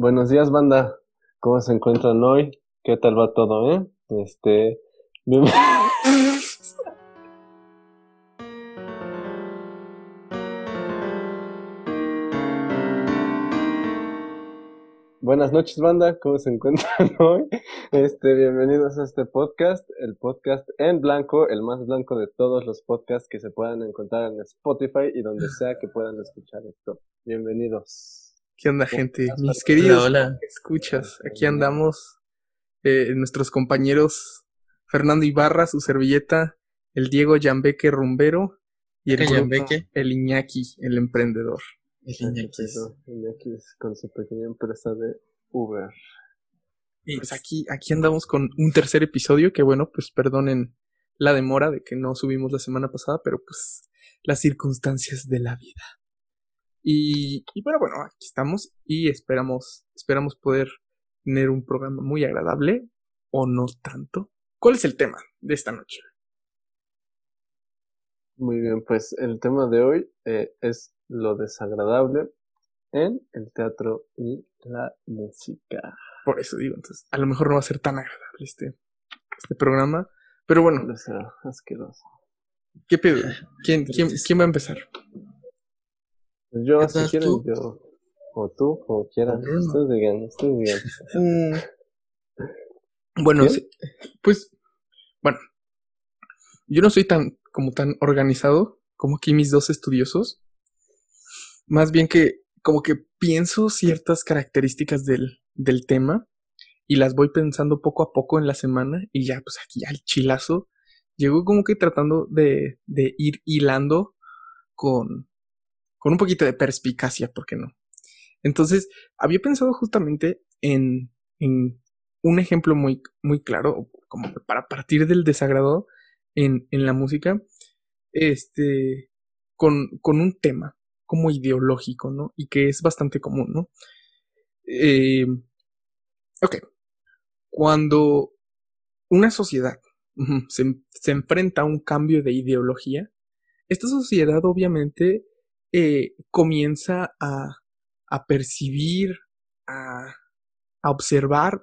Buenos días, banda. ¿Cómo se encuentran hoy? ¿Qué tal va todo, eh? Este. Buenas noches, banda. ¿Cómo se encuentran hoy? Este, bienvenidos a este podcast, el podcast en blanco, el más blanco de todos los podcasts que se puedan encontrar en Spotify y donde sea que puedan escuchar esto. Bienvenidos. ¿Qué onda, ¿Cómo gente? Mis queridos Hola, hola. escuchas, aquí andamos, eh, nuestros compañeros Fernando Ibarra, su servilleta, el Diego Yambeque Rumbero y el, ¿Qué Bruno, Yambeque? el Iñaki, el emprendedor. El Iñakis. Iñaki con su pequeña empresa de Uber. Y Pues aquí, aquí andamos con un tercer episodio, que bueno, pues perdonen la demora de que no subimos la semana pasada, pero pues las circunstancias de la vida. Y, y bueno, bueno, aquí estamos y esperamos, esperamos poder tener un programa muy agradable o no tanto. ¿Cuál es el tema de esta noche? Muy bien, pues el tema de hoy eh, es lo desagradable en el teatro y la música. Por eso digo, entonces, a lo mejor no va a ser tan agradable este, este programa, pero bueno, Puede ser asqueroso. ¿qué pedo? ¿Quién, quién, quién va a empezar? Pues yo, si ¿Estás quieren, tú? yo. O tú, como quieran. O Bruno. Ustedes digan, ustedes digan. Bueno, pues, bueno, yo no soy tan, como tan organizado como aquí mis dos estudiosos. Más bien que, como que pienso ciertas características del, del tema y las voy pensando poco a poco en la semana y ya, pues aquí al chilazo, llego como que tratando de, de ir hilando con, con un poquito de perspicacia, ¿por qué no? Entonces, había pensado justamente en, un ejemplo muy, muy claro, como para partir del desagrado en, en la música, este, con, con un tema como ideológico, ¿no? Y que es bastante común, ¿no? Eh, ok. Cuando una sociedad se, se enfrenta a un cambio de ideología, esta sociedad obviamente eh, comienza a, a percibir, a, a observar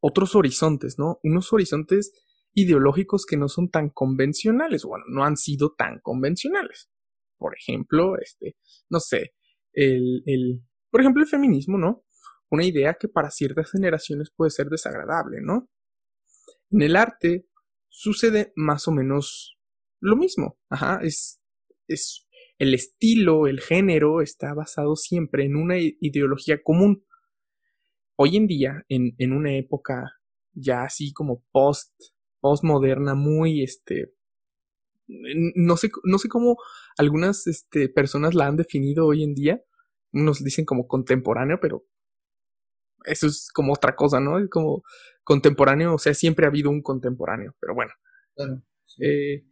otros horizontes, ¿no? Unos horizontes ideológicos que no son tan convencionales, bueno, no han sido tan convencionales. Por ejemplo, este, no sé, el, el, por ejemplo, el feminismo, ¿no? Una idea que para ciertas generaciones puede ser desagradable, ¿no? En el arte sucede más o menos lo mismo, ajá, es, es el estilo, el género está basado siempre en una ideología común. Hoy en día, en, en una época ya así como post, postmoderna, muy este, no sé, no sé cómo algunas este, personas la han definido hoy en día. Nos dicen como contemporáneo, pero eso es como otra cosa, ¿no? Es como contemporáneo, o sea, siempre ha habido un contemporáneo, pero bueno. Claro. sí. Eh,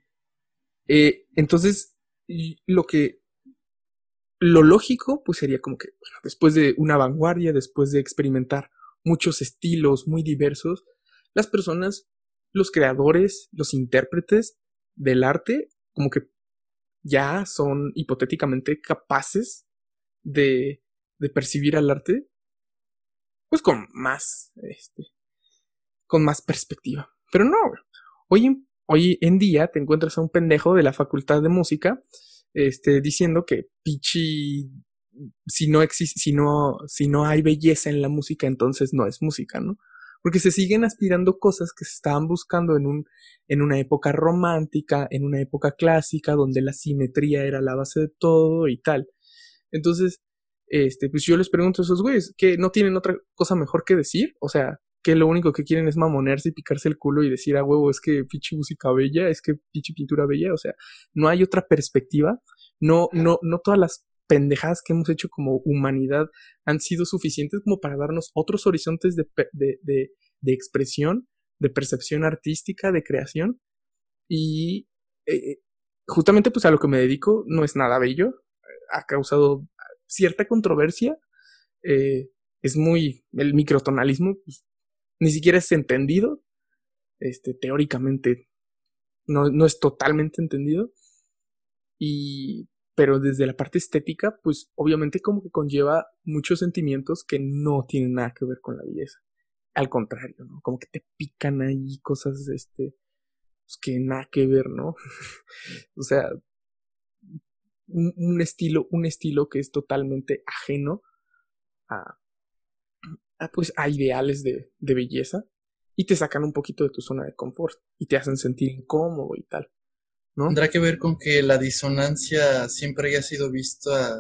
eh, entonces, y lo que, lo lógico, pues sería como que, bueno, después de una vanguardia, después de experimentar muchos estilos muy diversos, las personas, los creadores, los intérpretes del arte, como que ya son hipotéticamente capaces de, de percibir al arte, pues con más, este, con más perspectiva. Pero no, hoy en, hoy en día te encuentras a un pendejo de la facultad de música, este, diciendo que pichi, si no existe, si no, si no hay belleza en la música, entonces no es música, ¿no? Porque se siguen aspirando cosas que se estaban buscando en un, en una época romántica, en una época clásica, donde la simetría era la base de todo y tal. Entonces, este, pues yo les pregunto a esos güeyes, que no tienen otra cosa mejor que decir, o sea, que lo único que quieren es mamonearse y picarse el culo y decir, a huevo, es que pinche música bella, es que pinche pintura bella, o sea, no hay otra perspectiva, no, no, no todas las pendejadas que hemos hecho como humanidad han sido suficientes como para darnos otros horizontes de, de, de, expresión, de percepción artística, de creación, y eh, justamente pues a lo que me dedico no es nada bello, ha causado cierta controversia, eh, es muy, el microtonalismo, pues, ni siquiera es entendido, este, teóricamente no, no es totalmente entendido, y pero desde la parte estética, pues obviamente como que conlleva muchos sentimientos que no tienen nada que ver con la belleza. Al contrario, ¿no? Como que te pican ahí cosas, este, pues que nada que ver, ¿no? o sea, un, un, estilo, un estilo que es totalmente ajeno a, a pues, a ideales de, de belleza y te sacan un poquito de tu zona de confort y te hacen sentir incómodo y tal. ¿no? ¿Tendrá que ver con que la disonancia siempre haya sido vista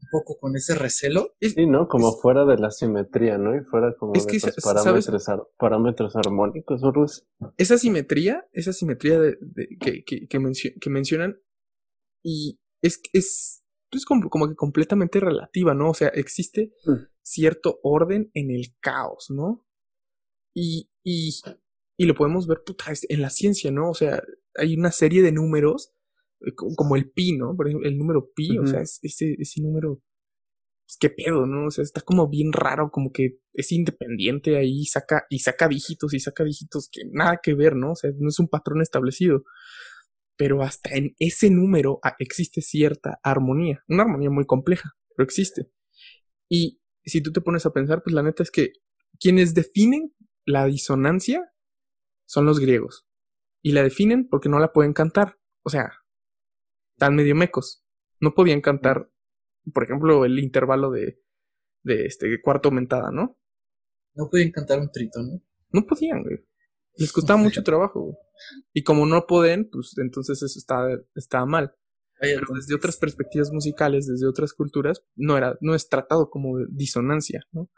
un poco con ese recelo? Sí, ¿no? Como es- fuera de la simetría, ¿no? Y fuera como Es de que, esos parámetros, ar- parámetros armónicos, Urus. esa simetría, esa simetría de, de- que, que, que, mencio- que mencionan, y es, es, es como, como que completamente relativa, ¿no? O sea, existe Mm. Cierto orden en el caos, ¿no? Y, y, y lo podemos ver puta, en la ciencia, ¿no? O sea, hay una serie de números, eh, co- como el pi, ¿no? Por ejemplo, el número pi, o Ujú. sea, es, ese, ese número, pues, qué pedo, ¿no? O sea, está como bien raro, como que es independiente ahí, saca, y saca dígitos y saca dígitos que nada que ver, ¿no? O sea, no es un patrón establecido. Pero hasta en ese número ah, existe cierta armonía, una armonía muy compleja, pero existe. Y si tú te pones a pensar, pues la neta es que quienes definen la disonancia son los griegos. Y la definen porque no la pueden cantar. O sea, están medio mecos. No podían cantar, por ejemplo, el intervalo de, de este cuarto aumentada, ¿no? No pueden cantar un trito, ¿no? No podían, güey. Les costaba mucho trabajo, güey. Y como no pueden, pues entonces eso estaba, estaba mal. Pero desde otras perspectivas musicales, desde otras culturas, no era, no es tratado como disonancia, ¿no?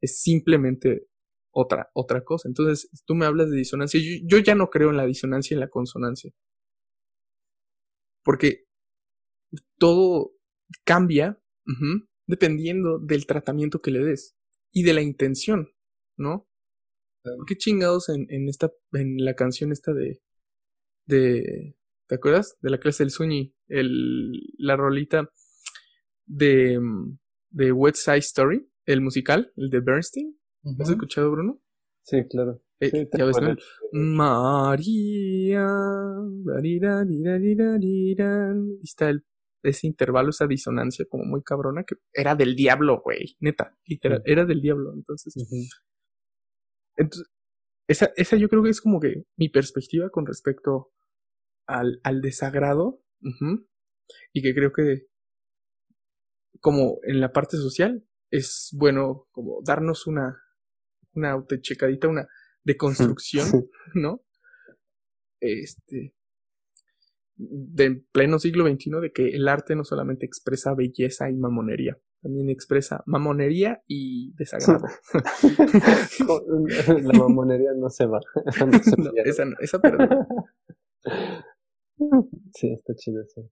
Es simplemente otra, otra cosa. Entonces, tú me hablas de disonancia. Yo, yo ya no creo en la disonancia y en la consonancia. Porque todo cambia dependiendo del tratamiento que le des y de la intención, ¿no? ¿Qué chingados en, en esta, en la canción esta de, de, ¿te acuerdas? De la clase del Suñi, el, la rolita de, de West Side Story, el musical, el de Bernstein. ¿Has escuchado, Bruno? Sí, claro. Eh, Sí, ya ves. María, está el, ese intervalo, esa disonancia como muy cabrona que era del diablo, güey. Neta, literal, era del diablo. Entonces, entonces esa, esa yo creo que es como que mi perspectiva con respecto al, al desagrado. y que creo que como en la parte social es bueno como darnos una, una autochecadita, una deconstrucción, Sí. ¿no? Este, de pleno siglo XXI, de que el arte no solamente expresa belleza y mamonería, también expresa mamonería y desagrado. La mamonería no se va. Esa no se No, pierde. esa no, esa perdón, Sí, está chido eso.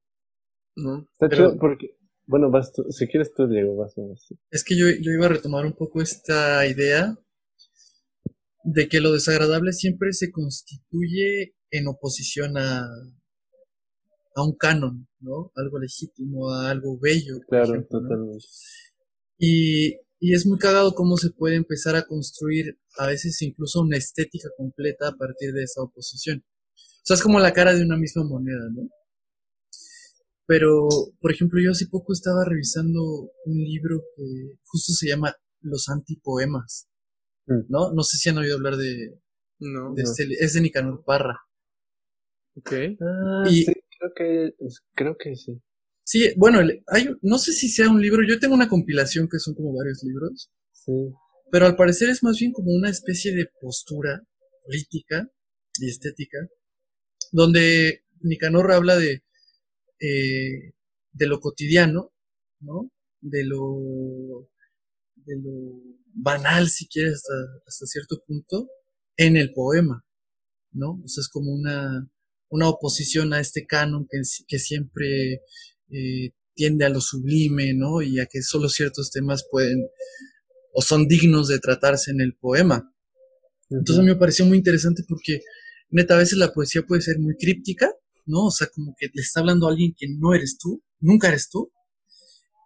¿no? Está Pero- chido porque, bueno, vas tú, si quieres tú, Diego, vas tú. sí. Es que yo, yo iba a retomar un poco esta idea de que lo desagradable siempre se constituye en oposición a, a un canon, ¿no? Algo legítimo, a algo bello. Claro, ejemplo, ¿no? totalmente. Y, y es muy cagado cómo se puede empezar a construir a veces incluso una estética completa a partir de esa oposición. O sea, es como la cara de una misma moneda, ¿no? Pero, por ejemplo, yo hace poco estaba revisando un libro que justo se llama Los antipoemas, Mm. ¿no? No sé si han oído hablar de, No, de este, es de Nicanor Parra. ok. Ah, Y- sí, creo que, creo que sí. Sí, bueno, hay, no sé si sea un libro, yo tengo una compilación que son como varios libros, Sí. pero al parecer es más bien como una especie de postura política y estética, donde Nicanor habla de, eh, de lo cotidiano, ¿no? De lo, de lo banal, si quieres, hasta, hasta cierto punto, en el poema, ¿no? O sea, es como una, una oposición a este canon que, que siempre eh, tiende a lo sublime, ¿no? Y a que solo ciertos temas pueden o son dignos de tratarse en el poema. Entonces a mí me pareció muy interesante porque, neta, a veces la poesía puede ser muy críptica, ¿no? O sea, como que le está hablando a alguien que no eres tú, nunca eres tú.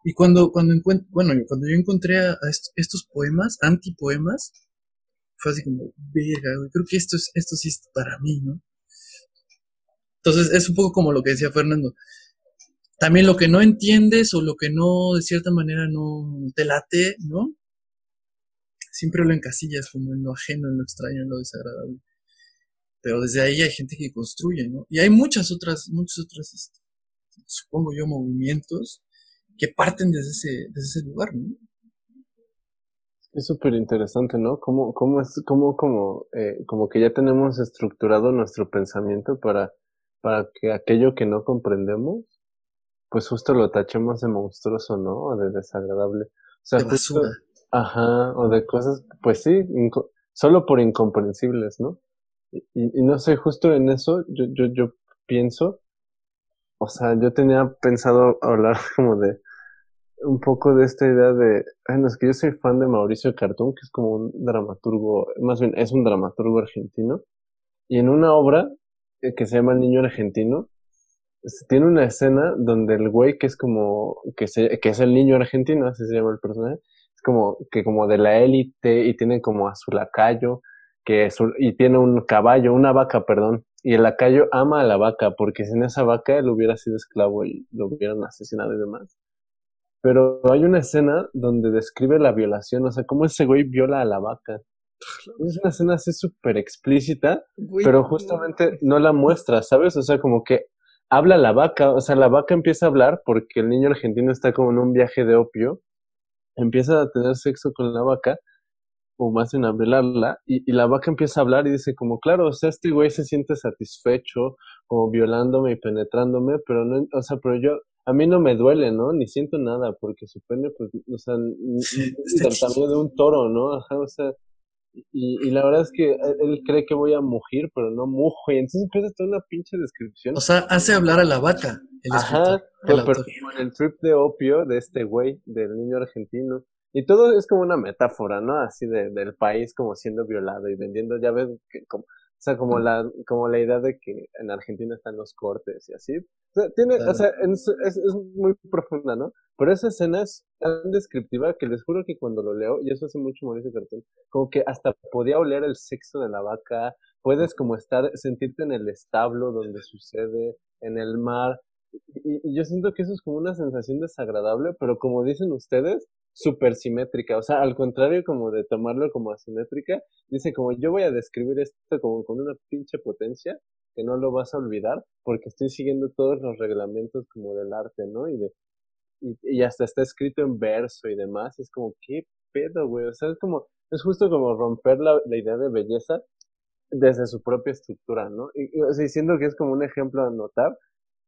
Y cuando, cuando encuentro, bueno, cuando yo encontré a, a est- estos poemas, antipoemas, fue así como, verga, creo que esto es, esto sí es para mí, ¿no? Entonces es un poco como lo que decía Fernando. también lo que no entiendes o lo que no, de cierta manera, no te late, ¿no? Siempre lo encasillas como en lo ajeno, en lo extraño, en lo desagradable. Pero desde ahí hay gente que construye, ¿no? Y hay muchas otras, muchas otras, este, supongo yo, movimientos que parten desde ese, desde ese lugar, ¿no? Es súper interesante, ¿no? Cómo, cómo es, cómo, como, eh, como que ya tenemos estructurado nuestro pensamiento para, para que aquello que no comprendemos, pues justo lo tachemos de monstruoso, ¿no? O de desagradable. O sea, De justo, basura. ajá, o de cosas, pues sí, solo por incomprensibles, ¿no? Y, y, no sé, justo en eso yo, yo, yo pienso, o sea, yo tenía pensado hablar como de un poco de esta idea de, bueno, es que yo soy fan de Mauricio Cartún, que es como un dramaturgo, más bien es un dramaturgo argentino, y en una obra eh, que se llama El Niño Argentino, tiene una escena donde el güey que es como, que, se, que es el niño argentino, así se llama el personaje, es como, que como de la élite y tiene como a su lacayo, que su- y tiene un caballo, una vaca, perdón, y el lacayo ama a la vaca, porque sin esa vaca él hubiera sido esclavo y lo hubieran asesinado y demás. Pero hay una escena donde describe la violación, o sea, cómo ese güey viola a la vaca. Es una escena así súper explícita, Güey, pero justamente no la muestra, ¿sabes? O sea, como que habla la vaca, o sea, la vaca empieza a hablar porque el niño argentino está como en un viaje de opio, empieza a tener sexo con la vaca, o más bien a violarla, y, y la vaca empieza a hablar y dice como, claro, o sea, este güey se siente satisfecho, como violándome y penetrándome, pero no, o sea, pero yo, a mí no me duele, ¿no? Ni siento nada, porque su pene, pues, o sea, del tamaño de un toro, ¿no? Ajá, o sea, y, y la verdad es que él, cree que voy a mugir, pero no mujo, y entonces empieza toda una pinche descripción. O sea, hace hablar a la vaca, el Ajá, escritor, el pero, en el trip de opio de este güey, del niño argentino. Y todo es como una metáfora, ¿no? Así de, del país como siendo violado y vendiendo, ya ves, que como, o sea, como la, como la idea de que en Argentina están los cortes y así. O sea, tiene, o sea, es, es, es muy profunda, ¿no? Pero esa escena es tan descriptiva que les juro que cuando lo leo, y eso hace mucho Mauricio Cartón, como que hasta podía oler el sexo de la vaca, puedes como estar, sentirte en el establo donde sucede, en el mar, y, y yo siento que eso es como una sensación desagradable, pero como dicen ustedes, súper simétrica, o sea, al contrario como de tomarlo como asimétrica, dice como yo voy a describir esto como con una pinche potencia que no lo vas a olvidar porque estoy siguiendo todos los reglamentos como del arte, ¿no? Y de y, hasta está escrito en verso y demás, y es como, ¿qué pedo, güey? O sea, es como, es justo como romper la, la idea de belleza desde su propia estructura, ¿no? Y, y, o sea, y siento que es como un ejemplo a notar,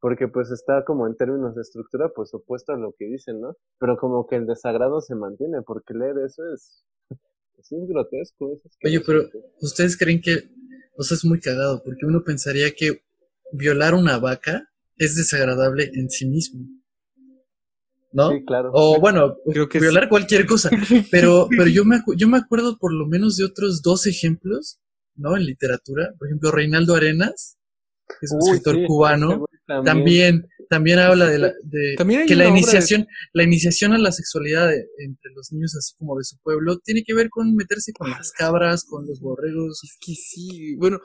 porque pues está como en términos de estructura, pues opuesto a lo que dicen, ¿no? Pero como que el desagrado se mantiene, porque leer eso es, es, es grotesco. Es Oye, pero. ¿ustedes creen que, o sea, es muy cagado, porque uno pensaría que violar una vaca es desagradable en sí mismo, ¿no? Sí, claro. O bueno, Creo que violar cualquier cosa, pero, pero yo, me, acu- yo me acuerdo por lo menos de otros dos ejemplos, ¿no? En literatura, por ejemplo, Reinaldo Arenas, que es un Uy, escritor sí, cubano, también, también habla de, la, de También hay que la de- iniciación, la iniciación a la sexualidad de- entre los niños así como de su pueblo tiene que ver con meterse con las cabras, con los borregos. Es que sí, bueno,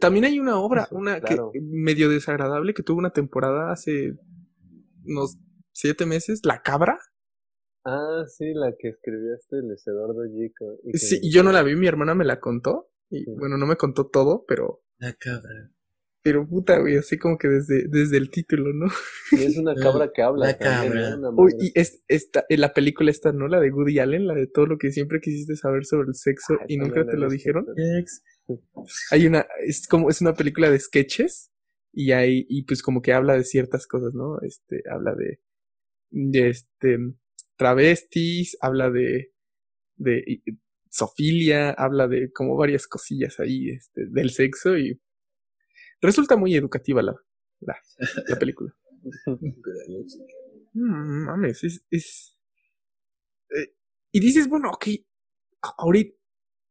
también hay una obra, Eso, una claro. que medio desagradable que tuvo una temporada hace unos siete meses, La Cabra. Ah, sí, la que escribió este Luis Eduardo Gico. y que- Sí, y yo no la vi, mi hermana me la contó. Y Sí. bueno, no me contó todo, pero, La cabra. Pero puta, güey, así como que desde, desde el título, ¿no? Y es una cabra que habla. La también, cabra. ¿no? Una Uy, y es, esta, en la película esta, ¿no? La de Woody Allen, la de todo lo que siempre quisiste saber sobre el sexo Ah, y nunca te lo dijeron. Hay una, es como, es una película de sketches y hay, y pues como que habla de ciertas cosas, ¿no? Este, habla de, de este, travestis, habla de, de sofilia, habla de como varias cosillas ahí, este, del sexo y resulta muy educativa la, la, la película. Mm, mames, es, es, eh, y dices, bueno, ok, ahorita,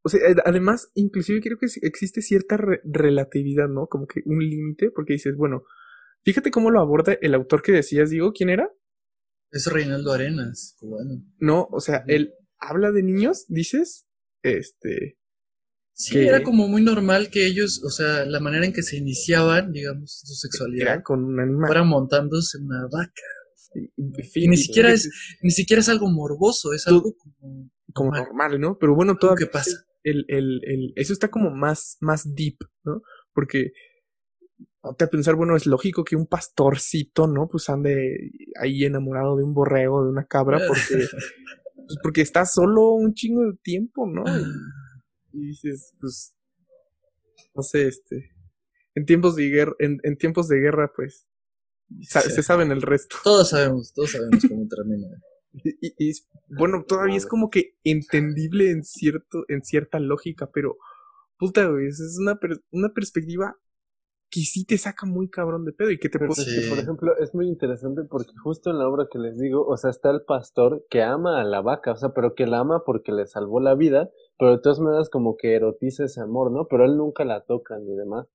o sea, ad- además, inclusive creo que existe cierta re- relatividad, ¿no? Como que un límite, porque dices, bueno, fíjate cómo lo aborda el autor que decías, digo, ¿quién era? Es Reinaldo Arenas, cubano. No, o sea, él habla de niños, dices, este, Sí, era como muy normal que ellos, o sea, la manera en que se iniciaban, digamos, su sexualidad, Era con un animal. fuera montándose una vaca. Y, Y ni siquiera es, ni siquiera es algo morboso, es algo como, como normal. normal, ¿no? Pero bueno, todavía que pasa. el, el, el, eso está como más, más deep, ¿no? Porque ponte a pensar, bueno, es lógico que un pastorcito, ¿no? Pues ande ahí enamorado de un borrego, de una cabra, porque, pues porque está solo un chingo de tiempo, ¿no? Y, y dices, pues, no sé, este, en tiempos de guerra, en, en tiempos de guerra, pues, sa- Sí. se saben el resto. Todos sabemos, todos sabemos cómo termina. Y, y- bueno, todavía es como que entendible en cierto, en cierta lógica, pero puta, güey, es una, per- una perspectiva que sí te saca muy cabrón de pedo y que te puede... es que, Sí. por ejemplo, es muy interesante porque justo en la obra que les digo, o sea, está el pastor que ama a la vaca, o sea, pero que la ama porque le salvó la vida, pero de todas maneras como que erotiza ese amor, ¿no? Pero él nunca la toca ni demás.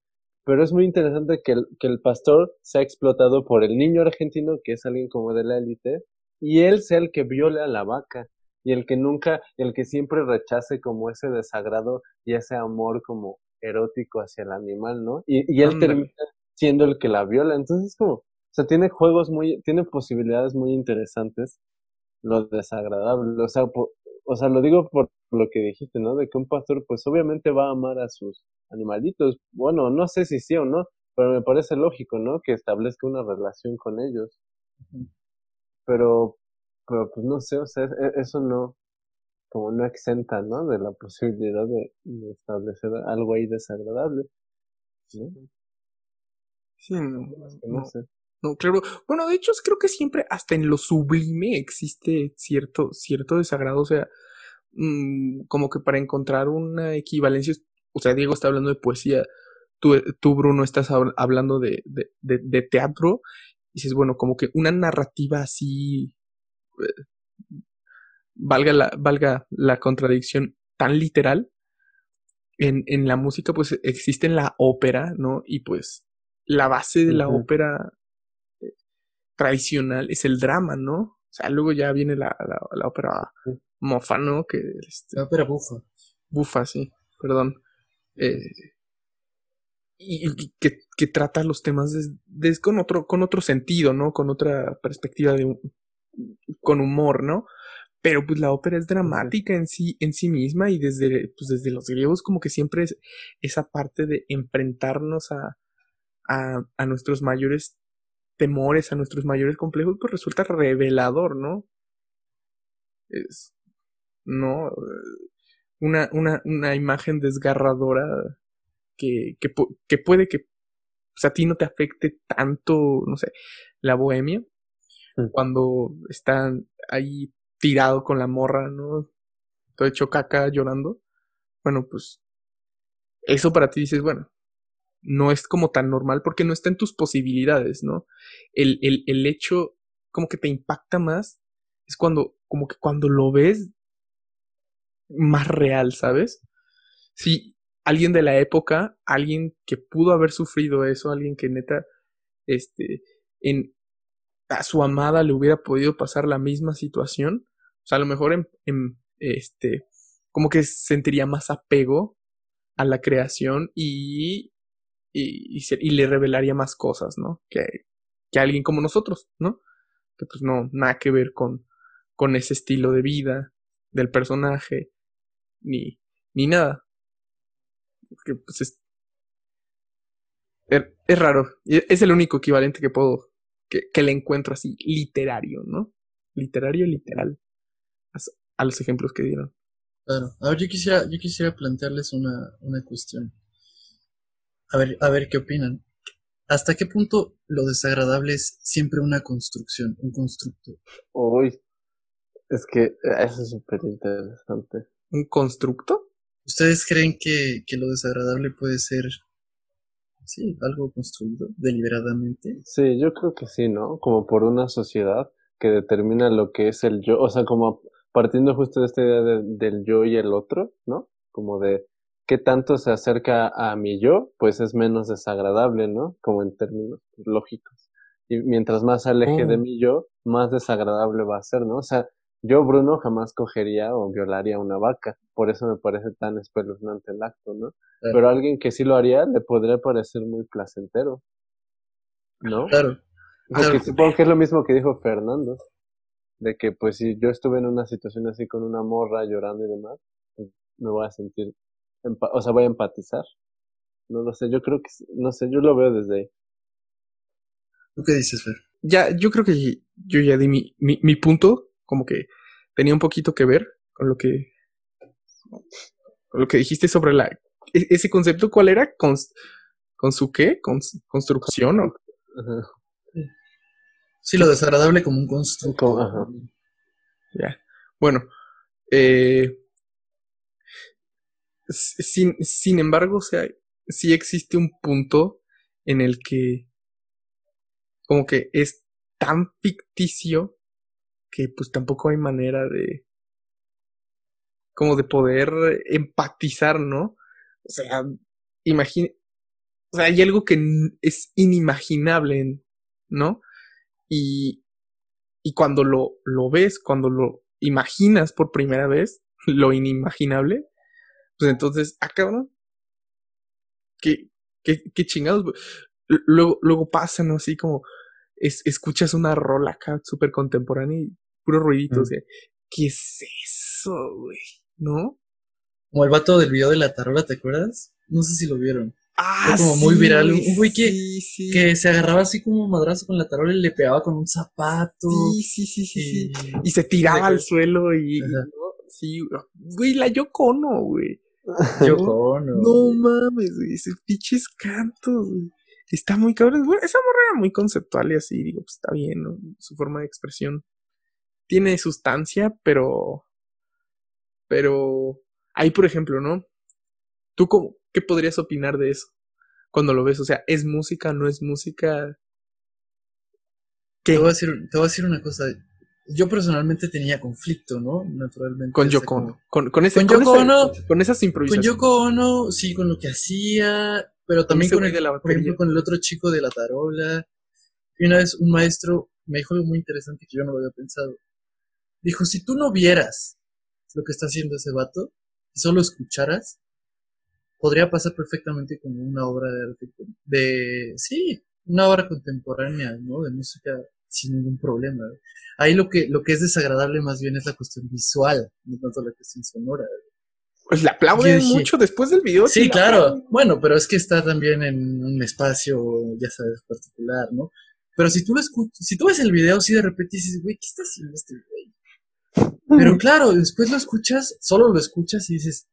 Pero es muy interesante que el, que el pastor sea explotado por el niño argentino, que es alguien como de la élite, y él sea el que viole a la vaca, y el que nunca, el que siempre rechace como ese desagrado y ese amor como erótico hacia el animal, ¿no? Y, y él termina siendo el que la viola. Entonces, como, o sea, tiene juegos muy, tiene posibilidades muy interesantes, lo desagradable. O sea, por- o sea, lo digo por lo que dijiste, ¿no? De que un pastor, pues obviamente va a amar a sus animalitos. Bueno, no sé si sí o no, pero me parece lógico, ¿no? Que establezca una relación con ellos. Pero, pero pues no sé, o sea, e- eso no, como no exenta, ¿no? De la posibilidad de, de establecer algo ahí desagradable. ¿no? Sí, no, Es que no no, sé. no, claro. Bueno, de hecho, creo que siempre, hasta en lo sublime, existe cierto, cierto desagrado. O sea, mm, como que para encontrar una equivalencia, o sea, Diego está hablando de poesía, tú, tú Bruno, estás hab- hablando de, de, de, de teatro, y dices, bueno, como que una narrativa así, eh, valga la, valga la contradicción, tan literal, en, en la música, pues existe la ópera, ¿no? Y pues la base de la ópera eh, tradicional es el drama, ¿no? O sea, luego ya viene la, la, la ópera Sí. mofa, ¿no? Que este, La ópera bufa. bufa, sí, perdón. Eh, y, y que, que trata los temas con otro, con otro sentido, ¿no? Con otra perspectiva de un- con humor, ¿no? Pero pues la ópera es dramática en sí, en sí misma, y desde, pues, desde los griegos, como que siempre es esa parte de enfrentarnos a, a, a nuestros mayores temores, a nuestros mayores complejos, pues resulta revelador, ¿no? Es, no, una, una, una imagen desgarradora que, que, que puede que pues, a ti no te afecte tanto, no sé, la bohemia, Mm. cuando están ahí tirado con la morra, ¿no? Todo hecho caca llorando. Bueno, pues eso para ti dices, bueno, no es como tan normal porque no está en tus posibilidades, ¿no? El, el, el hecho como que te impacta más es cuando, como que cuando lo ves más real, ¿sabes? Si alguien de la época, alguien que pudo haber sufrido eso, alguien que neta, este, en, a su amada le hubiera podido pasar la misma situación, o sea, a lo mejor en, este, como que sentiría más apego a la creación y, y, le revelaría más cosas, ¿no? Que, que alguien como nosotros, ¿no? Que pues no, nada que ver con, con ese estilo de vida del personaje, ni, ni nada. Porque pues es, er- es raro. Es el único equivalente que puedo, que, que le encuentro así, literario, ¿no? Literario, literal. A, a los ejemplos que dieron. Claro. Ahora yo quisiera, yo quisiera plantearles una, una cuestión. A ver, a ver qué opinan. ¿Hasta qué punto lo desagradable es siempre una construcción, un constructo? Uy, es que eh, eso es súper interesante. ¿Un constructo? ¿Ustedes creen que, que lo desagradable puede ser, sí, algo construido deliberadamente? Sí, yo creo que sí, ¿no? Como por una sociedad que determina lo que es el yo, o sea, como partiendo justo de esta idea de- del yo y el otro, ¿no? Como de qué tanto se acerca a mi yo, pues es menos desagradable, ¿no? Como en términos lógicos. Y mientras más se aleje de Oh. mi yo, más desagradable va a ser, ¿no? O sea, yo, Bruno, jamás cogería o violaría una vaca. Por eso me parece tan espeluznante el acto, ¿no? Claro. Pero a alguien que sí lo haría le podría parecer muy placentero. ¿No? Claro. O sea, claro. que supongo que es lo mismo que dijo Fernando. De que, pues, si yo estuve en una situación así con una morra llorando y demás, pues, me voy a sentir, o sea, voy a empatizar. No lo sé, yo creo que, no sé, yo lo veo desde ahí. ¿Tú qué dices, Fer? Ya, yo creo que yo ya di mi, mi, mi punto, como que tenía un poquito que ver con lo que con lo que dijiste sobre la e- ese concepto, ¿cuál era? ¿Con, con su qué? ¿Con, ¿Construcción o Ajá. Sí, lo desagradable como un constructo. Ajá. Ya. Bueno, eh, sin, sin embargo, o sea, sí existe un punto en el que como que es tan ficticio que pues tampoco hay manera de como de poder empatizar, ¿no? O sea, imagina, o sea, hay algo que es inimaginable, ¿no? Y, y cuando lo, lo ves, cuando lo imaginas por primera vez, lo inimaginable, pues entonces, ah, cabrón, qué, qué, qué chingados. Luego, luego pasa, ¿no? Así como es- escuchas una rola acá súper contemporánea y puro ruidito, Mm. o sea, ¿qué es eso, güey? ¿No? Como el vato del video de la tarola, ¿te acuerdas? No sé si lo vieron. Ah, como muy viral, un güey que- sí, sí, Que se agarraba así como madrazo con la tarola y le pegaba con un zapato. sí, sí, sí, sí, sí. y- Y se tiraba De- al suelo y, y Ajá. no, sí, güey, la Yoko Ono, güey. Yoko Ono. No mames, güey, esos pinches cantos, güey. Está muy cabrón. Bueno, esa morra era muy conceptual y así, digo, pues está bien, ¿no? Su forma de expresión tiene sustancia, pero. Pero. Ahí, por ejemplo, ¿no? ¿Tú cómo, qué podrías opinar de eso? Cuando lo ves, o sea, ¿es música, no es música? Te voy, a decir, te voy a decir una cosa. Yo personalmente tenía conflicto, ¿no? Naturalmente. Con sea, Yoko Ono. Con, con, ese, Con con, Yoko Ono. con esas Con improvisaciones. Yoko Ono, sí, con lo que hacía, pero también con el, de la por batería. ejemplo, con el otro chico de la tarola. Y una vez un maestro me dijo algo muy interesante que yo no lo había pensado. Dijo, si tú no vieras lo que está haciendo ese vato y solo escucharas, podría pasar perfectamente como una obra de arte, de, sí, una obra contemporánea, ¿no? De música sin ningún problema. Ahí lo que, lo que es desagradable más bien es la cuestión visual, no tanto la cuestión sonora. Pues le aplauden dije- mucho después del video. Sí, claro. aplauden. Bueno, pero es que está también en un espacio, ya sabes, particular, ¿no? Pero si tú lo escuchas, si tú ves el video, sí de repente dices, güey, ¿qué está haciendo este güey? Pero claro, después lo escuchas, solo lo escuchas y dices,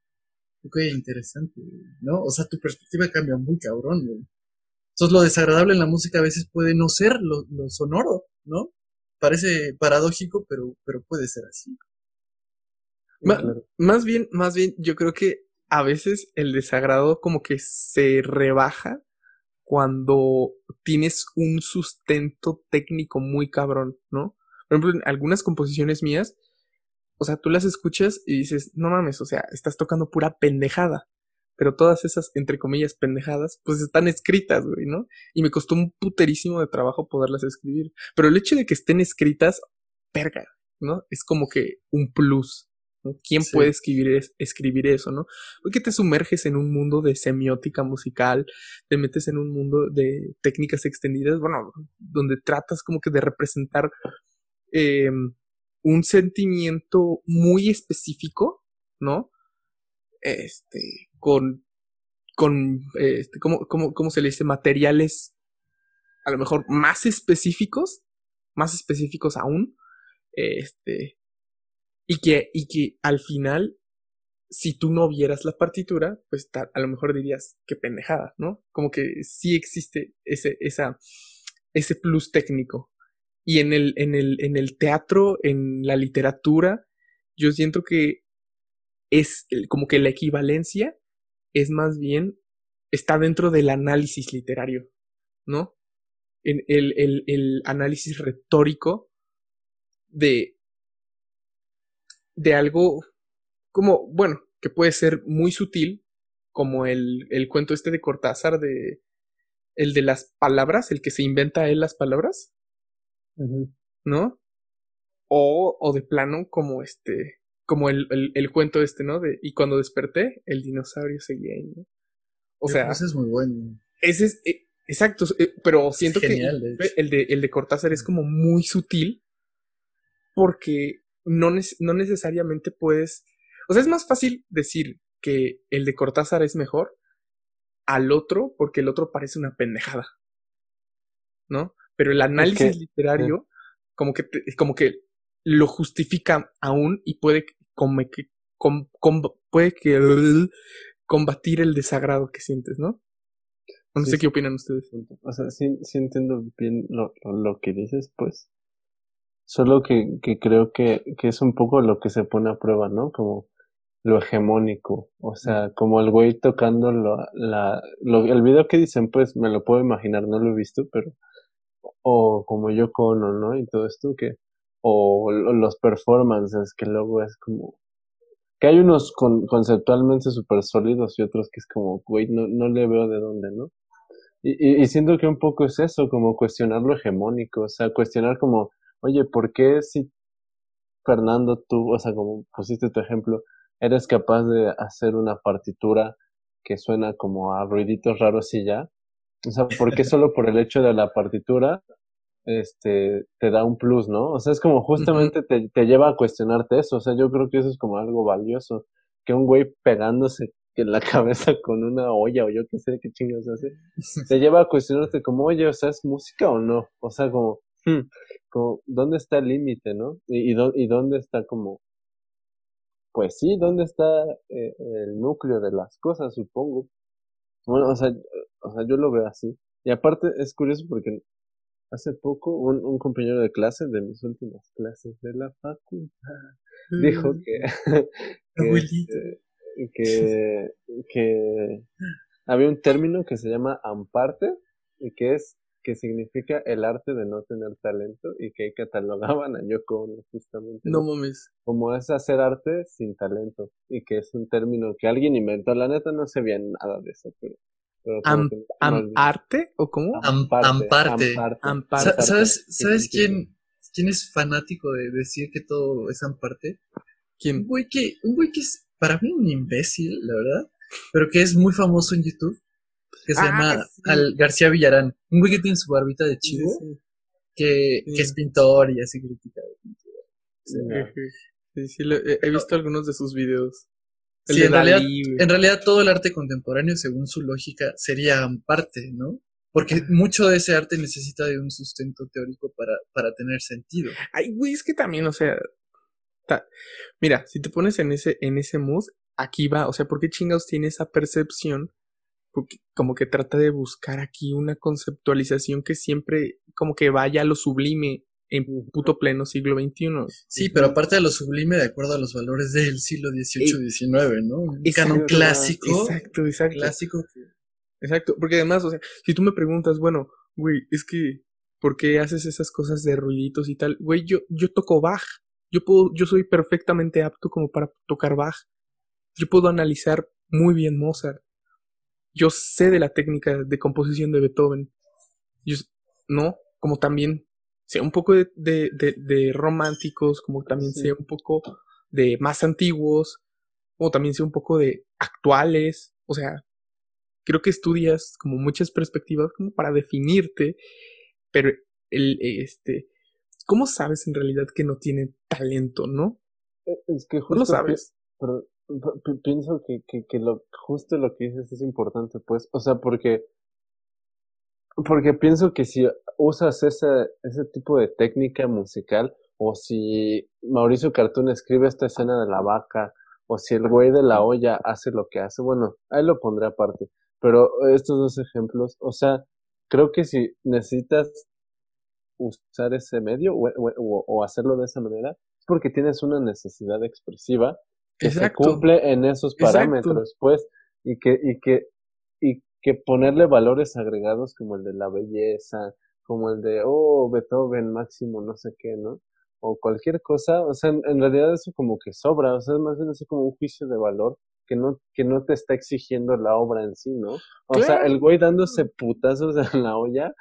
ok, interesante, ¿no? O sea, tu perspectiva cambia muy cabrón, güey. Entonces, lo desagradable en la música a veces puede no ser lo, lo sonoro, ¿no? Parece paradójico, pero, pero puede ser así. Claro. Más bien, más bien, yo creo que a veces el desagrado como que se rebaja cuando tienes un sustento técnico muy cabrón, ¿no? Por ejemplo, en algunas composiciones mías, o sea, tú las escuchas y dices, no mames, o sea, estás tocando pura pendejada. Pero todas esas, entre comillas, pendejadas, pues están escritas, güey, ¿no? Y me costó un puterísimo de trabajo poderlas escribir. Pero el hecho de que estén escritas, perga, ¿no? Es como que un plus. ¿no? ¿Quién Sí. puede escribir, es- escribir eso, no? Porque te sumerges en un mundo de semiótica musical, te metes en un mundo de técnicas extendidas, bueno, donde tratas como que de representar eh, un sentimiento muy específico, ¿no? Este, con, con, este, ¿cómo, cómo, cómo se le dice? Materiales a lo mejor más específicos, más específicos aún, este, y que, y que al final, si tú no vieras la partitura, pues a lo mejor dirías, qué pendejada, ¿no? Como que sí existe ese, esa, ese plus técnico. Y en el, en el, en el teatro, en la literatura, yo siento que es como que la equivalencia es más bien, está dentro del análisis literario, ¿no? En el, el, el análisis retórico de, de algo como, bueno, que puede ser muy sutil, como el, el cuento este de Cortázar de el de las palabras, el que se inventa él las palabras, ¿no? O, o de plano, como este, como el, el, el cuento este, ¿no? De, y cuando desperté, el dinosaurio seguía ahí, ¿no? O sea, ese es muy bueno. ese es, eh, exacto, eh, pero siento Genial, que el de, el de Cortázar es como muy sutil porque no, nece- no necesariamente puedes, o sea, es más fácil decir que el de Cortázar es mejor al otro porque el otro parece una pendejada, ¿no? Pero el análisis que- literario como que te- como que lo justifica aún y puede como que com- com- puede que combatir el desagrado que sientes, ¿no? No Sí, sé qué opinan ustedes. O sea, sí, sí entiendo bien lo, lo, lo que dices, pues. Solo que, que creo que, que es un poco lo que se pone a prueba, ¿no? Como lo hegemónico. O sea, como el güey tocando la, la, lo, el video que dicen, pues me lo puedo imaginar, no lo he visto, pero. O como yo Ono, ¿no? Y todo esto que. O lo- los performances, que luego es como. Que hay unos con, conceptualmente súper sólidos y otros que es como, güey, no, no le veo de dónde, ¿no? Y, y, y siento que un poco es eso, como cuestionar lo hegemónico, o sea, cuestionar como, oye, ¿por qué si Fernando tú, o sea, como pusiste tu ejemplo, eres capaz de hacer una partitura que suena como a ruiditos raros y ya? O sea, ¿por qué solo por el hecho de la partitura este te da un plus, ¿no? O sea, es como justamente te, te lleva a cuestionarte eso, o sea, yo creo que eso es como algo valioso, que un güey pegándose en la cabeza con una olla o yo qué sé qué chingados hace, te lleva a cuestionarte como, oye, o sea, ¿es música o no? O sea, como, hmm, como ¿dónde está el límite, no? Y, y dónde está como, pues sí, ¿dónde está eh, el núcleo de las cosas, supongo? Bueno, o sea, o sea, yo lo veo así. Y aparte es curioso porque hace poco un, un compañero de clase, de mis últimas clases de la facultad, dijo que, que, este, que, que había un término que se llama amparte y que es que significa el arte de no tener talento y que catalogaban a Yoko Ono justamente No mames. como es hacer arte sin talento y que es un término que alguien inventó. La neta no sé bien nada de eso, pero, pero como Am- que no- am- ¿Arte o cómo? Am- amparte. Amparte. Sa- ¿Sabes, ¿sabes quién, quién es fanático de decir que todo es amparte? Un güey que, un güey que es para mí un imbécil, la verdad, pero que es muy famoso en YouTube, que se Ah, llama sí. Al García Villarán. Un güey que tiene su barbita de Sí, chivo, sí, Que, Sí. que es pintor y así critica. sí. Sí, sí, lo- he, he visto algunos de sus videos. El Sí, de en realidad, Dalí, güey. en realidad todo el arte contemporáneo, según su lógica, sería amparte, ¿no? Porque mucho de ese arte necesita de un sustento teórico para, para tener sentido. Ay, güey, es que también, o sea, ta- mira, si te pones en ese, en ese mood, aquí va, o sea, ¿por qué chingados tiene esa percepción? Porque como que trata de buscar aquí una conceptualización que siempre como que vaya a lo sublime en puto pleno siglo XXI. Sí, pero aparte de lo sublime, de acuerdo a los valores del siglo XVIII-XIX, ¿no? Un Exacto, canon clásico. Exacto, exacto. Clásico. Exacto, porque además, o sea, si tú me preguntas, bueno, güey, es que, ¿por qué haces esas cosas de ruiditos y tal? Güey, yo, yo toco Bach, yo puedo, yo soy perfectamente apto como para tocar Bach, yo puedo analizar muy bien Mozart, yo sé de la técnica de composición de Beethoven, yo, no, como también sé un poco de, de, de, de románticos, como también Sí. sé un poco de más antiguos, o también sé un poco de actuales, o sea, creo que estudias como muchas perspectivas como para definirte, pero el este ¿cómo sabes en realidad que no tiene talento, no? Es que No justo lo pi- sabes. pero pi- pi- pienso que, que, que lo, justo lo que dices es importante, pues, o sea, porque, porque pienso que si usas ese, ese tipo de técnica musical, o si Mauricio Cartún escribe esta escena de la vaca, o si el güey de la olla hace lo que hace, bueno, ahí lo pondré aparte, pero estos dos ejemplos, o sea, creo que si necesitas usar ese medio o, o- o hacerlo de esa manera, es porque tienes una necesidad expresiva que Exacto. se cumple en esos Exacto. parámetros, pues, y que, y que, y que ponerle valores agregados como el de la belleza, como el de, oh, Beethoven máximo, no sé qué, ¿no? O cualquier cosa, o sea, en, en realidad eso como que sobra, o sea, más bien eso como un juicio de valor que no, que no te está exigiendo la obra en sí, ¿no? O sea, el güey dándose putazos en la olla,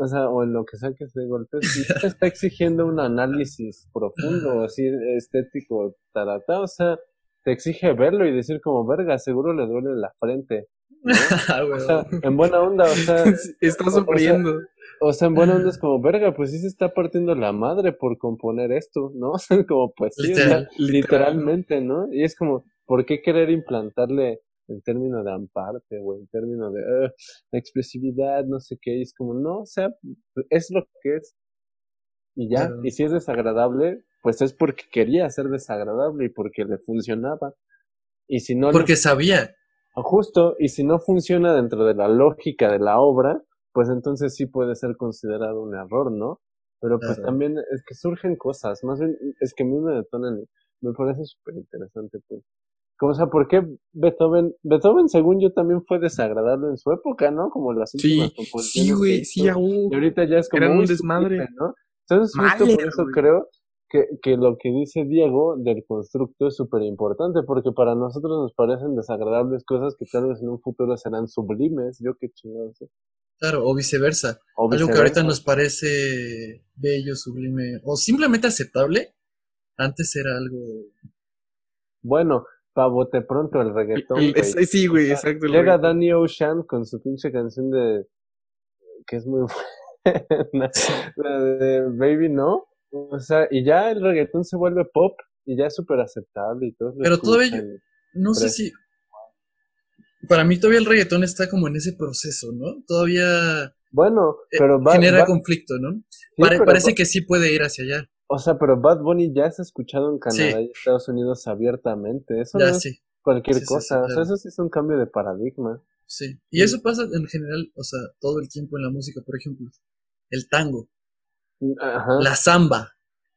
o sea, o en lo que sea que se golpee, si te está exigiendo un análisis profundo, así estético, tarata, o sea, te exige verlo y decir como, verga, seguro le duele la frente. Ah, O sea, en buena onda, o sea, Está o- o sea, sufriendo. o sea, en buena onda es como, verga, pues sí se está partiendo la madre por componer esto, ¿no? O sea, como, pues sí, o sea, Literal. literalmente, ¿no? Y es como, ¿por qué querer implantarle el término de amparte o el término de "Ugh, la expresividad, no sé qué? Y es como, no, o sea, es lo que es. Y ya, y si es desagradable, pues es porque quería ser desagradable y porque le funcionaba. Y si no, le Porque sabía. Justo, y si no funciona dentro de la lógica de la obra, pues entonces sí puede ser considerado un error, ¿no? Pero pues también es que surgen cosas, más bien es que a mí me detonan, me parece súper interesante, pues. Sea, ¿por qué Beethoven, Beethoven según yo también fue desagradable en su época, ¿no? Como las últimas Sí, composiciones sí, güey, sí, aún. Y ahorita ya es como Eran un desmadre. sublime, ¿no? Entonces, justo por eso güey. creo que, que lo que dice Diego del constructo es súper importante, porque para nosotros nos parecen desagradables cosas que tal vez en un futuro serán sublimes. Yo qué chingados sé. Claro, o viceversa. O Algo que ahorita nos parece bello, sublime, o simplemente aceptable, antes era algo. Bueno, pa' bote pronto el reggaetón. El- güey. es- sí, güey, exacto. Llega reggaetón. Danny Ocean con su pinche canción de. que es muy buena. La de Baby No. O sea, y ya el reggaetón se vuelve pop y ya es súper aceptable y todo. Pero todavía escuchan. No sé si. Para mí todavía el reggaetón está como en ese proceso, ¿no? Todavía Bueno, eh, pero genera conflicto, ¿no? sí, Pare- pero parece que sí puede ir hacia allá. O sea, pero Bad Bunny ya se ha escuchado en Canadá Sí. y Estados Unidos abiertamente. Eso Ya no es sí, cualquier Sí, sí, sí, cosa. O sea, eso sí es un cambio de paradigma. sí. Y eso pasa en general, o sea, todo el tiempo en la música, por ejemplo. El tango, Ajá. la samba,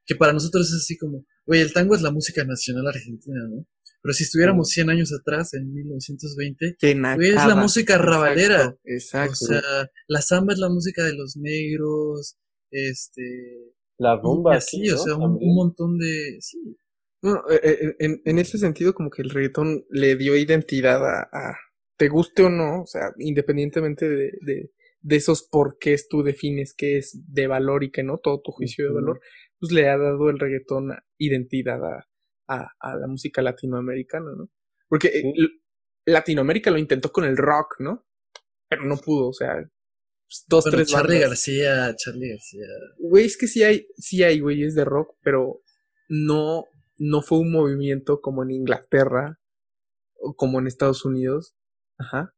que para nosotros es así como, oye, el tango es la música nacional argentina, ¿no? Pero si estuviéramos 100 años atrás, en 1920, Que güey, es la música rabalera. Exacto. O sea, la samba es la música de los negros, este, La y rumba así, aquí, o ¿no? sea, un, montón de, sí, No, eh, eh, en, en ese sentido, como que el reggaetón le dio identidad a, a- te guste o no, o sea, independientemente de, de, de esos porqués tú defines qué es de valor y qué no, todo tu juicio de valor, pues le ha dado el reggaetón identidad a, a, a la música latinoamericana, ¿no? Porque eh, Sí. Latinoamérica lo intentó con el rock, ¿no? Pero no pudo, o sea, pues, dos, bueno, tres Charlie bandas. García, Charlie García, Güey, es que sí hay, sí hay güeyes de rock, pero no, no fue un movimiento como en Inglaterra o como en Estados Unidos. Ajá.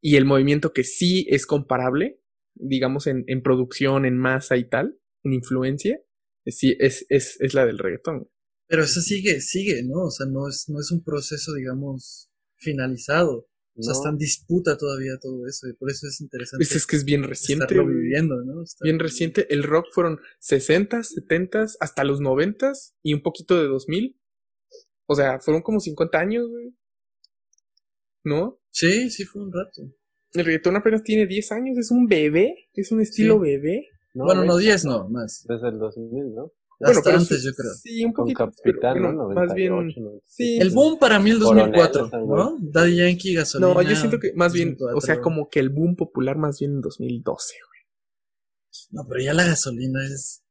Y el movimiento que sí es comparable, digamos, en, en producción, en masa y tal, en influencia, sí, es, es, es la del reggaetón. pero eso sigue, sigue, ¿no? O sea, no es, no es un proceso, digamos, finalizado. O sea, No. está en disputa todavía todo eso, y por eso es interesante Es, es que es bien reciente. estarlo viviendo, ¿no? Estarlo Bien reciente. El rock fueron 60, 70, hasta los 90 y un poquito de 2000. O sea, fueron como 50 años, güey. ¿No? Sí, sí fue un rato. El reggaetón apenas tiene 10 años, es un bebé, es un estilo Sí. bebé. No, bueno, no güey, 10, no, más. Desde el 2000, ¿no? Hasta pero antes, sí- yo creo. Sí, un Con poquito. Capitán, pero, ¿no? bueno, más bien. 98, 97. sí, El boom para mí el Coronel, 2004, esa, güey. ¿no? Daddy Yankee, gasolina. No, yo siento que más bien, o sea, 2004. como que el boom popular más bien en 2012. No, pero ya la gasolina es...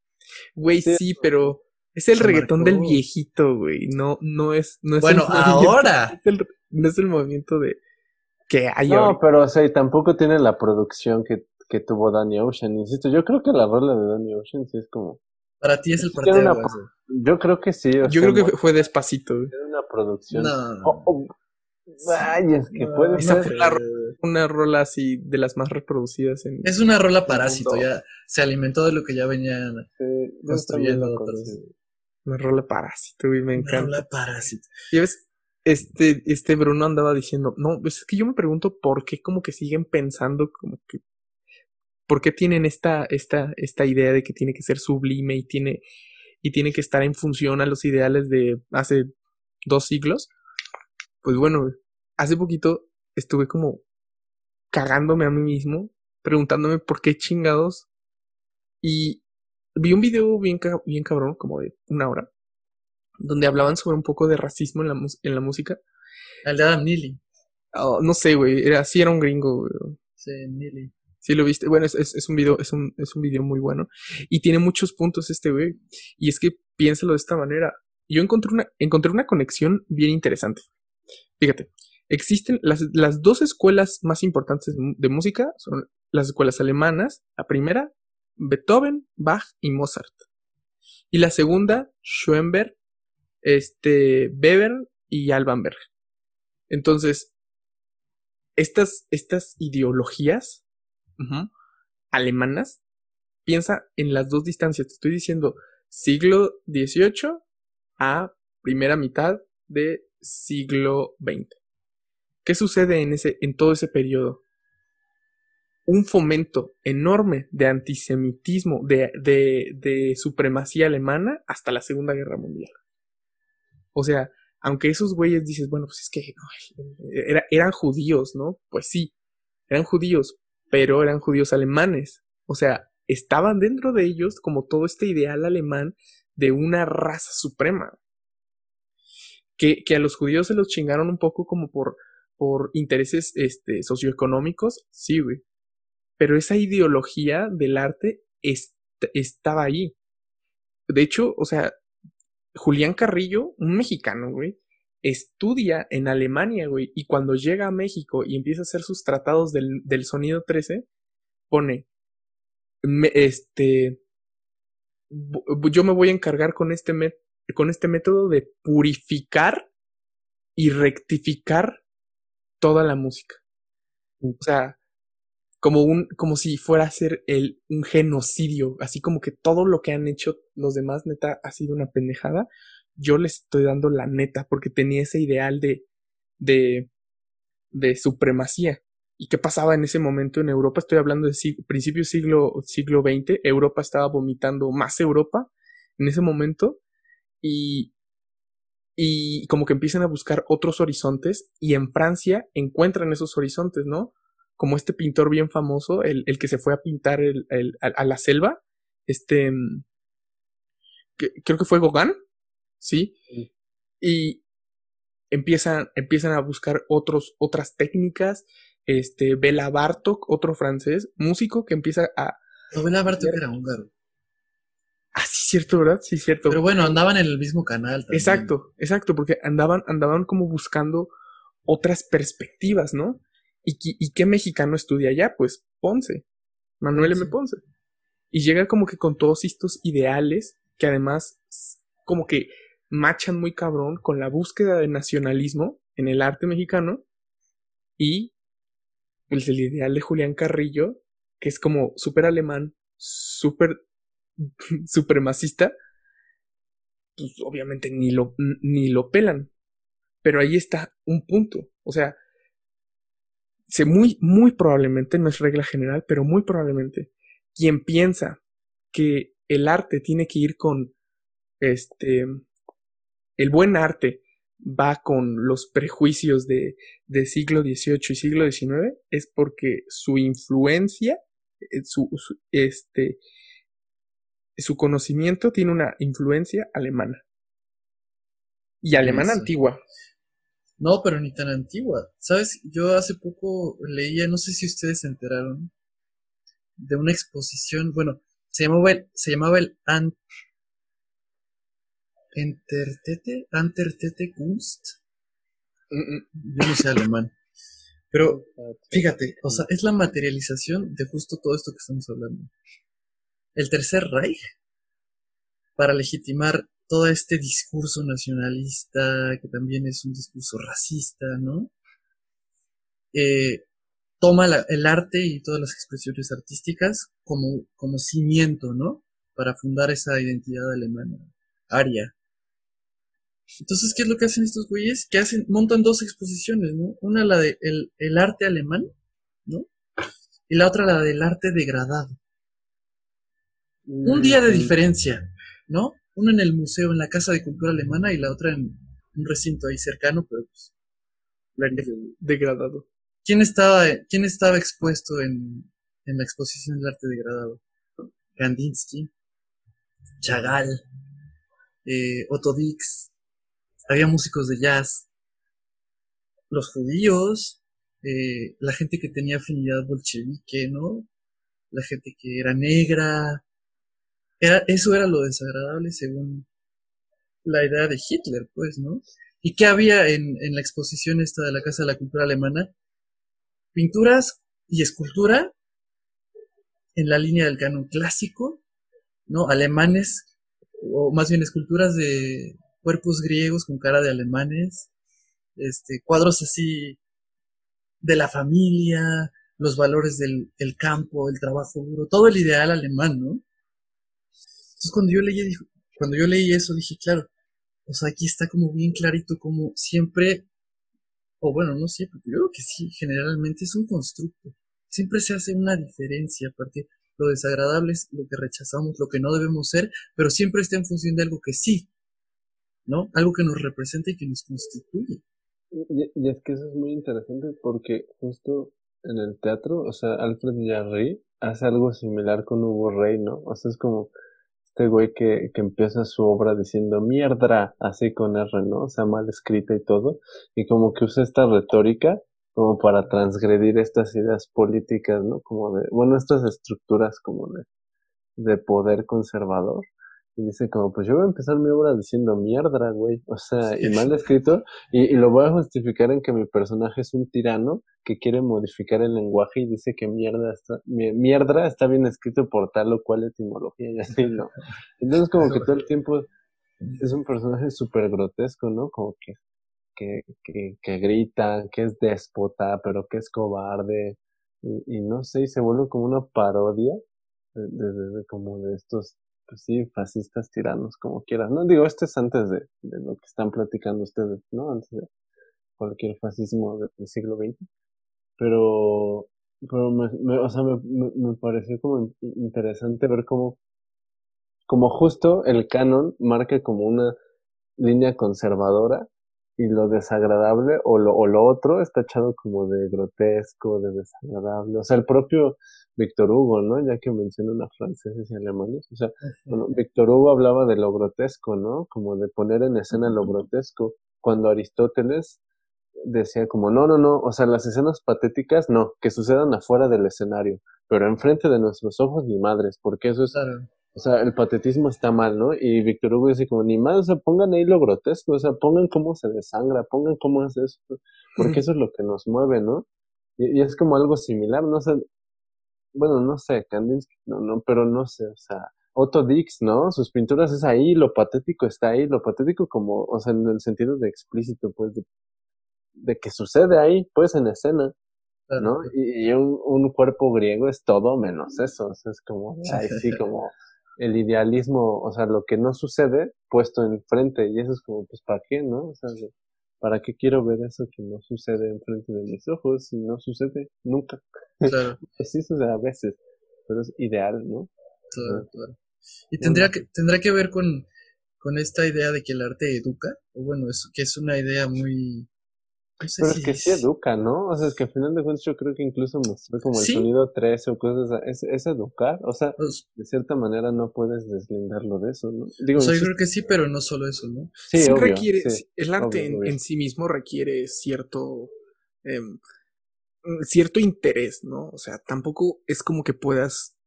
Güey, Sí. sí, pero es el reggaetón del viejito, güey. No, no es, no es Bueno, el ahora. es el- no es el movimiento de que hay No, ahorita. pero o sea, y tampoco tiene la producción que, que tuvo Danny Ocean. Insisto, yo creo que la rola de Danny Ocean sí es como. Para ti es el Tiene una. Yo creo que sí. o Yo sea, creo que fue- fue despacito. Tiene una producción. No. Oh, oh. Ay, es que No, puede Esa ser. fue la Una rola así de las más reproducidas en. Es una rola parásito, ya se alimentó de lo que ya venían. Sí, construyendo otros. Una rola parásito, güey, me Una encanta. rola parásito. Y ves, este, este Bruno andaba diciendo, no, pues es que yo me pregunto por qué como que siguen pensando como que, por qué tienen esta, esta, esta idea de que tiene que ser sublime y tiene, y tiene que estar en función a los ideales de hace dos siglos. Pues bueno, hace poquito estuve como cagándome a mí mismo, preguntándome por qué chingados, y vi un video bien, bien cabrón, como de una hora, donde hablaban sobre un poco de racismo en la, en la música. El de Adam Neely. Oh, no sé, güey, era, sí era un gringo, güey. Sí, Neely. Sí lo viste. Bueno, es, es, un video, es un, es un video muy bueno. Y tiene muchos puntos este güey. Y es que piénsalo de esta manera. Yo encontré una, encontré una conexión bien interesante. Fíjate, existen las, las dos escuelas más importantes de música, son las escuelas alemanas. La primera, Beethoven, Bach y Mozart. Y la segunda, Schoenberg, este, Weber y Alban Berg. Entonces, estas, estas ideologías alemanas, piensa en las dos distancias. Te estoy diciendo siglo XVIII a primera mitad de siglo XX. ¿Qué sucede en, ese, en todo ese periodo? Un fomento enorme de antisemitismo, de, de, de supremacía alemana hasta la Segunda Guerra Mundial. O sea, aunque esos güeyes dices, bueno, pues es que era, eran judíos, ¿no? Pues sí, eran judíos, pero eran judíos alemanes. O sea, estaban dentro de ellos como todo este ideal alemán de una raza suprema. Que, que a los judíos se los chingaron un poco como por, por intereses este, socioeconómicos, sí, güey. Pero esa ideología del arte estaba ahí. De hecho, o sea, Julián Carrillo, un mexicano, güey, estudia en Alemania, güey, y cuando llega a México y empieza a hacer sus tratados del, del sonido 13, pone, este, yo me voy a encargar con este, con este método de purificar y rectificar toda la música. O sea, como un, como si fuera a ser el, un genocidio, así como que todo lo que han hecho los demás, neta, ha sido una pendejada yo le estoy dando la neta porque tenía ese ideal de, de, de supremacía. ¿Y qué pasaba en ese momento en Europa? Estoy hablando de principio siglo, siglo XX. Europa estaba vomitando más Europa en ese momento. Y, y como que empiezan a buscar otros horizontes. Y en Francia encuentran esos horizontes, ¿no? Como este pintor bien famoso, el, el que se fue a pintar el, el, a, la selva. Este. Mm, creo que fue Gauguin ¿sí? Y empiezan, empiezan a buscar otros, otras técnicas. Este, Bela Bartok, otro francés, músico que empieza a. No, Bela Bartok era húngaro. Ah, sí, cierto, ¿verdad? Sí, cierto. Pero bueno, andaban en el mismo canal. También. Exacto, exacto, porque andaban, andaban como buscando otras perspectivas, ¿no? ¿Y, y qué mexicano estudia allá? Pues Ponce, Manuel M. Ponce. Y llega como que con todos estos ideales que además como que machan muy cabrón con la búsqueda de nacionalismo en el arte mexicano y pues, el ideal de Julián Carrillo, que es como súper alemán, súper supremacista, pues obviamente ni lo, ni lo pelan. Pero ahí está un punto. O sea, se muy, muy probablemente, no es regla general, pero muy probablemente, quien piensa que el arte tiene que ir con este el buen arte va con los prejuicios de, siglo XVIII y siglo XIX es porque su influencia, eh, su, este, su conocimiento tiene una influencia alemana. Y alemana antigua. No, pero ni tan antigua. ¿Sabes? Yo hace poco leía, no sé si ustedes se enteraron, de una exposición, bueno, se llamaba el, se llamaba el Entertete, Antertete Kunst. Yo no sé alemán. Pero fíjate, o sea, es la materialización de justo todo esto que estamos hablando. El Tercer Reich, para legitimar todo este discurso nacionalista, que también es un discurso racista, ¿no? Eh, toma el arte y todas las expresiones artísticas como, como cimiento, ¿no? Para fundar esa identidad alemana, aria. Entonces, ¿qué es lo que hacen estos güeyes? Que hacen, montan dos exposiciones, ¿no? Una la de el, arte alemán, ¿no? Y la otra la del arte degradado. Un día de diferencia, ¿no? Una en el museo, en la Casa de Cultura Alemana, y la otra en un recinto ahí cercano, pero pues. Degradado. ¿Quién estaba, quién estaba expuesto en, en la exposición del arte degradado? Kandinsky, Chagall, eh, Otto Dix, había músicos de jazz, los judíos, eh, la gente que tenía afinidad bolchevique, ¿no? la gente que era negra. Eso era lo desagradable según la idea de Hitler, pues, ¿no? ¿Y qué había en, en la exposición esta de la Casa de la Cultura Alemana? Pinturas y escultura en la línea del canon clásico, ¿no? Alemanes, o más bien esculturas de cuerpos griegos con cara de alemanes, este, cuadros así de la familia, los valores del campo, el trabajo duro, todo el ideal alemán, ¿no? Entonces cuando yo leí, cuando yo leí eso dije, claro, o sea, aquí está como bien clarito como siempre, o bueno, no siempre, pero yo creo que sí, generalmente es un constructo. Siempre se hace una diferencia, aparte lo desagradable es lo que rechazamos, lo que no debemos ser, pero siempre está en función de algo que sí, ¿no? Algo que nos representa y que nos constituye. Y, es que eso es muy interesante porque justo en el teatro, o sea, Alfred Jarry hace algo similar con Hugo Rey, ¿no? O sea, es como este güey que, que empieza su obra diciendo mierda, así con R, ¿no? O sea, mal escrita y todo, y como que usa esta retórica como para transgredir estas ideas políticas, ¿no? Como de, bueno, estas estructuras como de, de poder conservador. Y dice como, pues yo voy a empezar mi obra diciendo mierda, güey. O sea, y mal escrito. Y, y, lo voy a justificar en que mi personaje es un tirano que quiere modificar el lenguaje y dice que mierda está, mierda está bien escrito por tal o cual etimología y así, ¿no? Entonces como que todo el tiempo es un personaje súper grotesco, ¿no? Como que, que, que, que grita, que es déspota, pero que es cobarde. Y, y no sé, y se vuelve como una parodia de, de, de como de estos pues sí, fascistas, tiranos, como quieras. No digo, esto es antes de, lo que están platicando ustedes, ¿no? Antes de cualquier fascismo del siglo XX. Pero, pero me, me o sea, me, me, pareció como interesante ver cómo, como justo el canon marca como una línea conservadora y lo desagradable o lo, o lo otro está echado como de grotesco, de desagradable. O sea, el propio Víctor Hugo, ¿no? Ya que mencionan a franceses y alemanes. O sea, bueno, Víctor Hugo hablaba de lo grotesco, ¿no? Como de poner en escena lo grotesco. Cuando Aristóteles decía como, no, no, no, o sea, las escenas patéticas, no, que sucedan afuera del escenario, pero enfrente de nuestros ojos ni madres, porque eso es, o sea, el patetismo está mal, ¿no? Y Víctor Hugo dice como, ni más, o sea, pongan ahí lo grotesco, o sea, pongan cómo se desangra, pongan cómo es eso, porque eso es lo que nos mueve, ¿no? Y, y es como algo similar, ¿no? sé bueno, no sé, Kandinsky, no, no, pero no sé, o sea, Otto Dix, ¿no? Sus pinturas es ahí, lo patético está ahí, lo patético como, o sea, en el sentido de explícito, pues, de, de que sucede ahí, pues, en escena, ¿no? Y, y un, un, cuerpo griego es todo menos eso, o sea, es como, ahí sí, como el idealismo, o sea, lo que no sucede puesto enfrente, y eso es como, pues, ¿para qué, no? O sea, ¿para qué quiero ver eso que no sucede enfrente de mis ojos si no sucede nunca? Claro. sí sucede a veces, pero es ideal, ¿no? Claro, claro. Y tendría que, tendrá que ver con, con esta idea de que el arte educa, o bueno, es, que es una idea muy, no sé Pero si es que sí educa, ¿no? O sea, es que al final de cuentas yo creo que incluso mostró como el sonido 13 o cosas, es, es educar, o sea, pues de cierta manera no puedes deslindarlo de eso, ¿no? Digo, o sea, yo creo que sí, pero no solo eso, ¿no? Sí, sí obvio, requiere, sí, el arte obvio, en, obvio. en, sí mismo requiere cierto, eh, cierto interés, ¿no? O sea, tampoco es como que puedas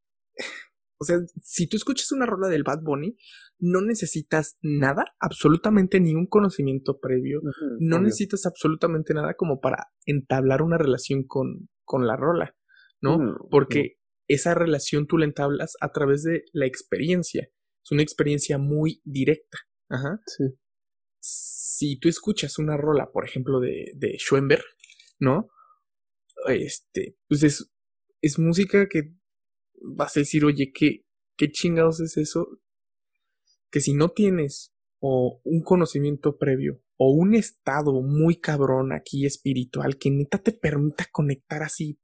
o sea, si tú escuchas una rola del Bad Bunny, no necesitas nada, absolutamente ni un conocimiento previo, uh -huh, no obvio. necesitas absolutamente nada como para entablar una relación con, con la rola, ¿no? Uh -huh. Porque esa relación tú la entablas a través de la experiencia. Es una experiencia muy directa. Ajá. Sí. Si tú escuchas una rola, por ejemplo, de, de Schoenberg, ¿no? Este, pues es, es música que vas a decir, oye, ¿qué, qué chingados es eso? Que si no tienes o un conocimiento previo o un estado muy cabrón aquí espiritual que neta te permita conectar así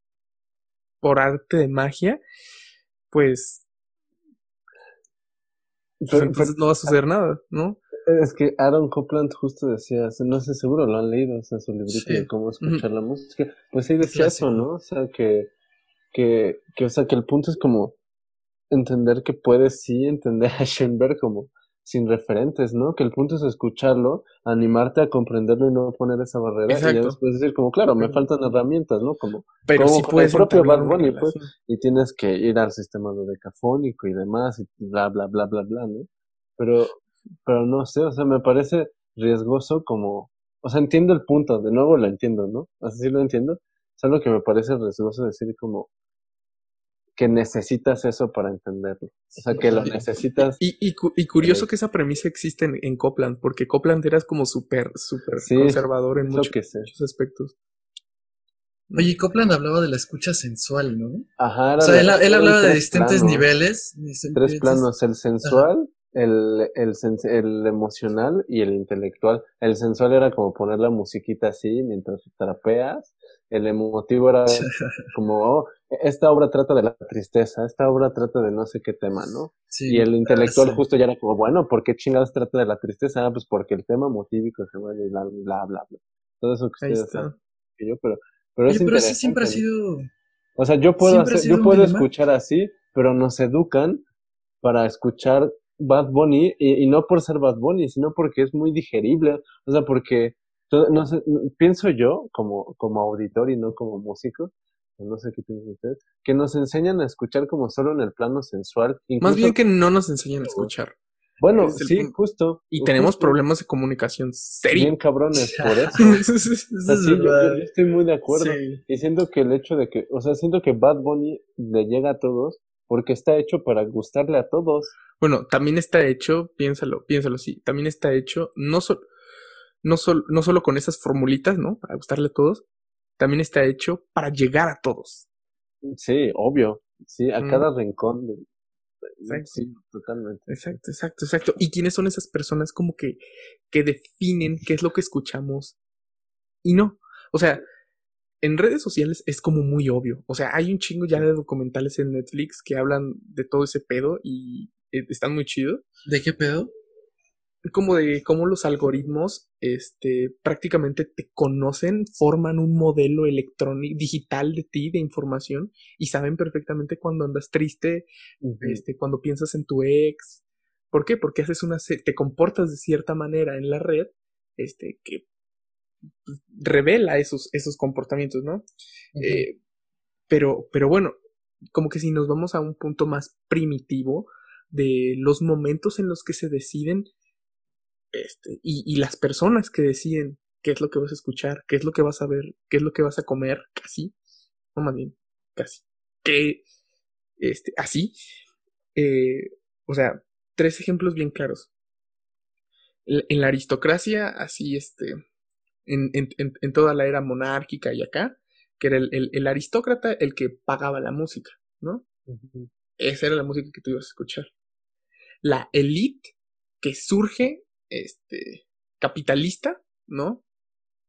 por arte de magia, pues, pues pero, entonces pero, no va a suceder nada, ¿no? Es que Aaron Copland justo decía, no sé seguro lo han leído, o sea, su librito sí. de cómo escuchar mm. la música, pues sí decía eso, ¿no? O sea, que que, que, o sea, que el punto es como entender que puedes sí entender a Schoenberg como sin referentes, ¿no? Que el punto es escucharlo, animarte a comprenderlo y no poner esa barrera y ya después decir como, claro, me faltan herramientas, ¿no? Como, Pero como sí puedes el propio Bad pues, y tienes que ir al sistema dodecafónico y demás, y bla, bla, bla, bla, bla, ¿no? Pero, pero no sé, o sea, me parece riesgoso como, o sea, entiendo el punto, de nuevo lo entiendo, ¿no? Así sí lo entiendo, solo que me parece riesgoso decir como que necesitas eso para entenderlo, o sea, que lo necesitas, Y, y, cu- y curioso que esa premisa existe en, en Copland, porque Copland era como súper, súper Sí, conservador en muchos, que sé. muchos aspectos. Oye, Copland hablaba de la escucha sensual, ¿no? Ajá, O era sea, de- él, él hablaba de distintos planos. niveles. tres planos, el sensual, el, el, sens- el emocional y el intelectual. El sensual era como poner la musiquita así mientras trapeas. El emotivo era como, oh, esta obra trata de la tristeza, esta obra trata de no sé qué tema, ¿no? Sí. Y el intelectual Ah, sí. justo ya era como, bueno, ¿por qué chingados trata de la tristeza? Ah, pues porque el tema motívico se mueve y bla, bla, bla, bla. Todo eso que Ahí ustedes está. saben que yo, pero, pero Oye, es pero siempre ha sido. O sea, yo puedo hacer, yo puedo dilema. escuchar así, pero nos educan para escuchar Bad Bunny y, y no por ser Bad Bunny, sino porque es muy digerible, o sea, porque todo- no sé, pienso yo como como auditor y no como músico, no sé qué piensan ustedes, que nos enseñan a escuchar como solo en el plano sensual, Más bien que no nos enseñan a escuchar. bueno, sí, punto. justo Y tenemos problemas de comunicación serios. bien cabrones por eso. Eso O sea, es sí, yo- yo, estoy muy de acuerdo. Sí. Y siento que el hecho de que, o sea, siento que Bad Bunny le llega a todos porque está hecho para gustarle a todos. Bueno, también está hecho, piénsalo, piénsalo así, también está hecho no, so- no, sol- no solo con esas formulitas, ¿no? Para gustarle a todos, también está hecho para llegar a todos. Sí, obvio. Sí, a Mm. cada rincón. de- Exacto. Sí, totalmente. Exacto, exacto, exacto. ¿Y quiénes son esas personas como que, que definen qué es lo que escuchamos? Y no. O sea, en redes sociales es como muy obvio. O sea, hay un chingo ya de documentales en Netflix que hablan de todo ese pedo y eh, están muy chidos. ¿De qué pedo? Como de cómo los algoritmos este prácticamente te conocen, forman un modelo electrónico digital de ti de información y saben perfectamente cuando andas triste, este cuando piensas en tu ex. ¿Por qué? Porque haces una te comportas de cierta manera en la red, este que pues, revela esos esos comportamientos, ¿no? Eh, pero, pero bueno, como que si nos vamos a un punto más primitivo de los momentos en los que se deciden este, y, y las personas que deciden qué es lo que vas a escuchar, qué es lo que vas a ver, qué es lo que vas a comer, casi, no más bien, casi, que, este, así, eh, o sea, tres ejemplos bien claros. En la aristocracia, así, este, en, en, en, toda la era monárquica y acá, que era el, el, el aristócrata el que pagaba la música, ¿no? Esa era la música que tú ibas a escuchar. La elite que surge, este, capitalista, ¿no?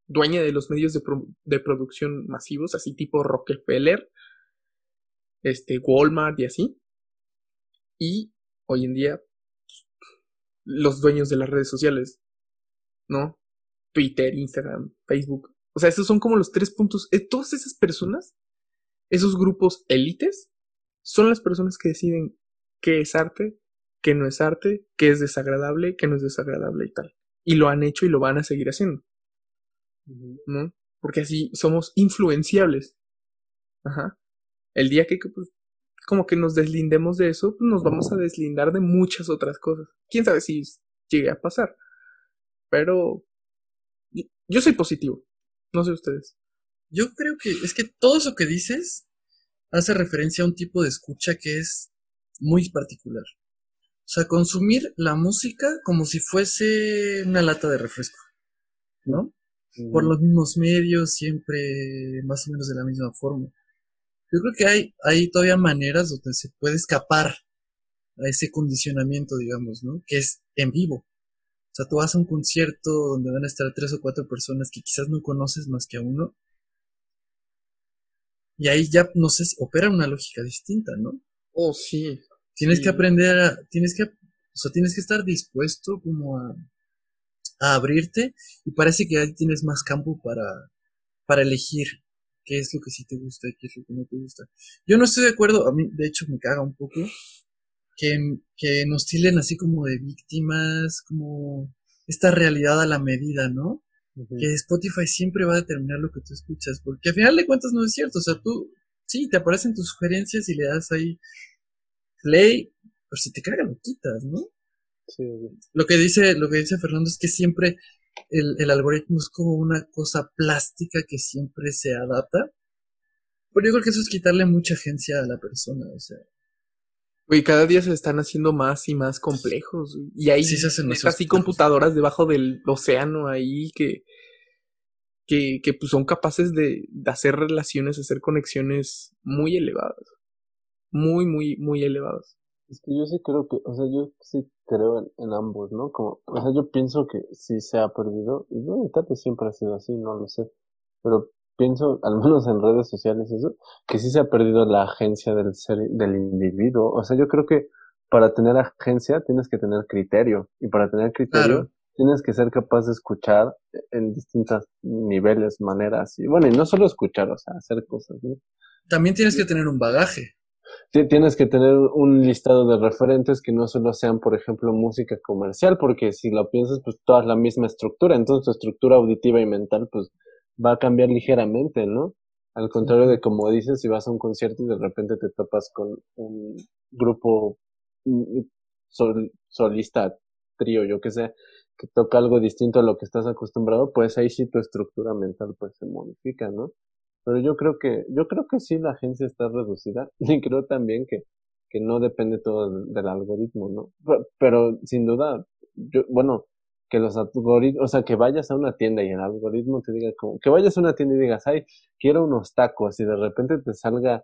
Dueña de los medios de, pro- de producción masivos, así tipo Rockefeller, este, Walmart y así. Y hoy en día, los dueños de las redes sociales, ¿no? Twitter, Instagram, Facebook. O sea, esos son como los tres puntos. Eh, todas esas personas, esos grupos élites, son las personas que deciden qué es arte, qué no es arte, qué es desagradable, qué no es desagradable y tal. Y lo han hecho y lo van a seguir haciendo. ¿no? Porque así somos influenciables. Ajá. El día que que, pues, como que nos deslindemos de eso, pues nos vamos a deslindar de muchas otras cosas. Quién sabe si llegue a pasar. Pero yo soy positivo. No sé ustedes. Yo creo que es que todo eso que dices hace referencia a un tipo de escucha que es muy particular. O sea, consumir la música como si fuese una lata de refresco, ¿no? Por los mismos medios, siempre más o menos de la misma forma. Yo creo que hay, hay todavía maneras donde se puede escapar a ese condicionamiento, digamos, ¿no? Que es en vivo. O sea, tú vas a un concierto donde van a estar tres o cuatro personas que quizás no conoces más que a uno. Y ahí ya, no sé, opera una lógica distinta, ¿no? Oh, sí. Tienes Sí. que aprender a, tienes que, o sea, tienes que estar dispuesto como a, a abrirte y parece que ahí tienes más campo para, para elegir qué es lo que sí te gusta y qué es lo que no te gusta. Yo no estoy de acuerdo, a mí de hecho me caga un poco que, que nos tilden así como de víctimas, como esta realidad a la medida, ¿no? Que Spotify siempre va a determinar lo que tú escuchas, porque al final de cuentas no es cierto, o sea, tú, sí, te aparecen tus sugerencias y le das ahí play, pero si te caga lo quitas, ¿no? Sí, Lo que dice, lo que dice Fernando es que siempre el, el algoritmo es como una cosa plástica que siempre se adapta. Pero yo creo que eso es quitarle mucha agencia a la persona, o sea. Güey, cada día se están haciendo más y más complejos. Y hay Sí se hacen más neta, así complejos. computadoras debajo del océano ahí que, que, que pues son capaces de, de hacer relaciones, hacer conexiones muy elevadas. Muy, muy, muy elevadas. Es que yo sí creo que, o sea, yo sí creo en, en ambos, ¿no? Como, o sea, yo pienso que sí se ha perdido, y bueno, tal vez siempre ha sido así, no lo sé, pero pienso, al menos en redes sociales y eso, que sí se ha perdido la agencia del ser, del individuo. O sea, yo creo que para tener agencia tienes que tener criterio, y para tener criterio Claro. tienes que ser capaz de escuchar en distintos niveles, maneras, y bueno, y no solo escuchar, o sea, hacer cosas, ¿no? También tienes que tener un bagaje. Ti- Tienes que tener un listado de referentes que no solo sean, por ejemplo, música comercial, porque si lo piensas, pues toda la misma estructura, entonces tu estructura auditiva y mental, pues va a cambiar ligeramente, ¿no? Al contrario de como dices, si vas a un concierto y de repente te topas con un grupo mm, sol- solista, trío, yo que sé, que toca algo distinto a lo que estás acostumbrado, pues ahí sí tu estructura mental pues se modifica, ¿no? Pero yo creo que, yo creo que sí la agencia está reducida y creo también que, que no depende todo del, algoritmo, ¿no? Pero, pero sin duda, yo, bueno, que los algoritmos, o sea, que vayas a una tienda y el algoritmo te diga como, que vayas a una tienda y digas, ay, quiero unos tacos y de repente te salga,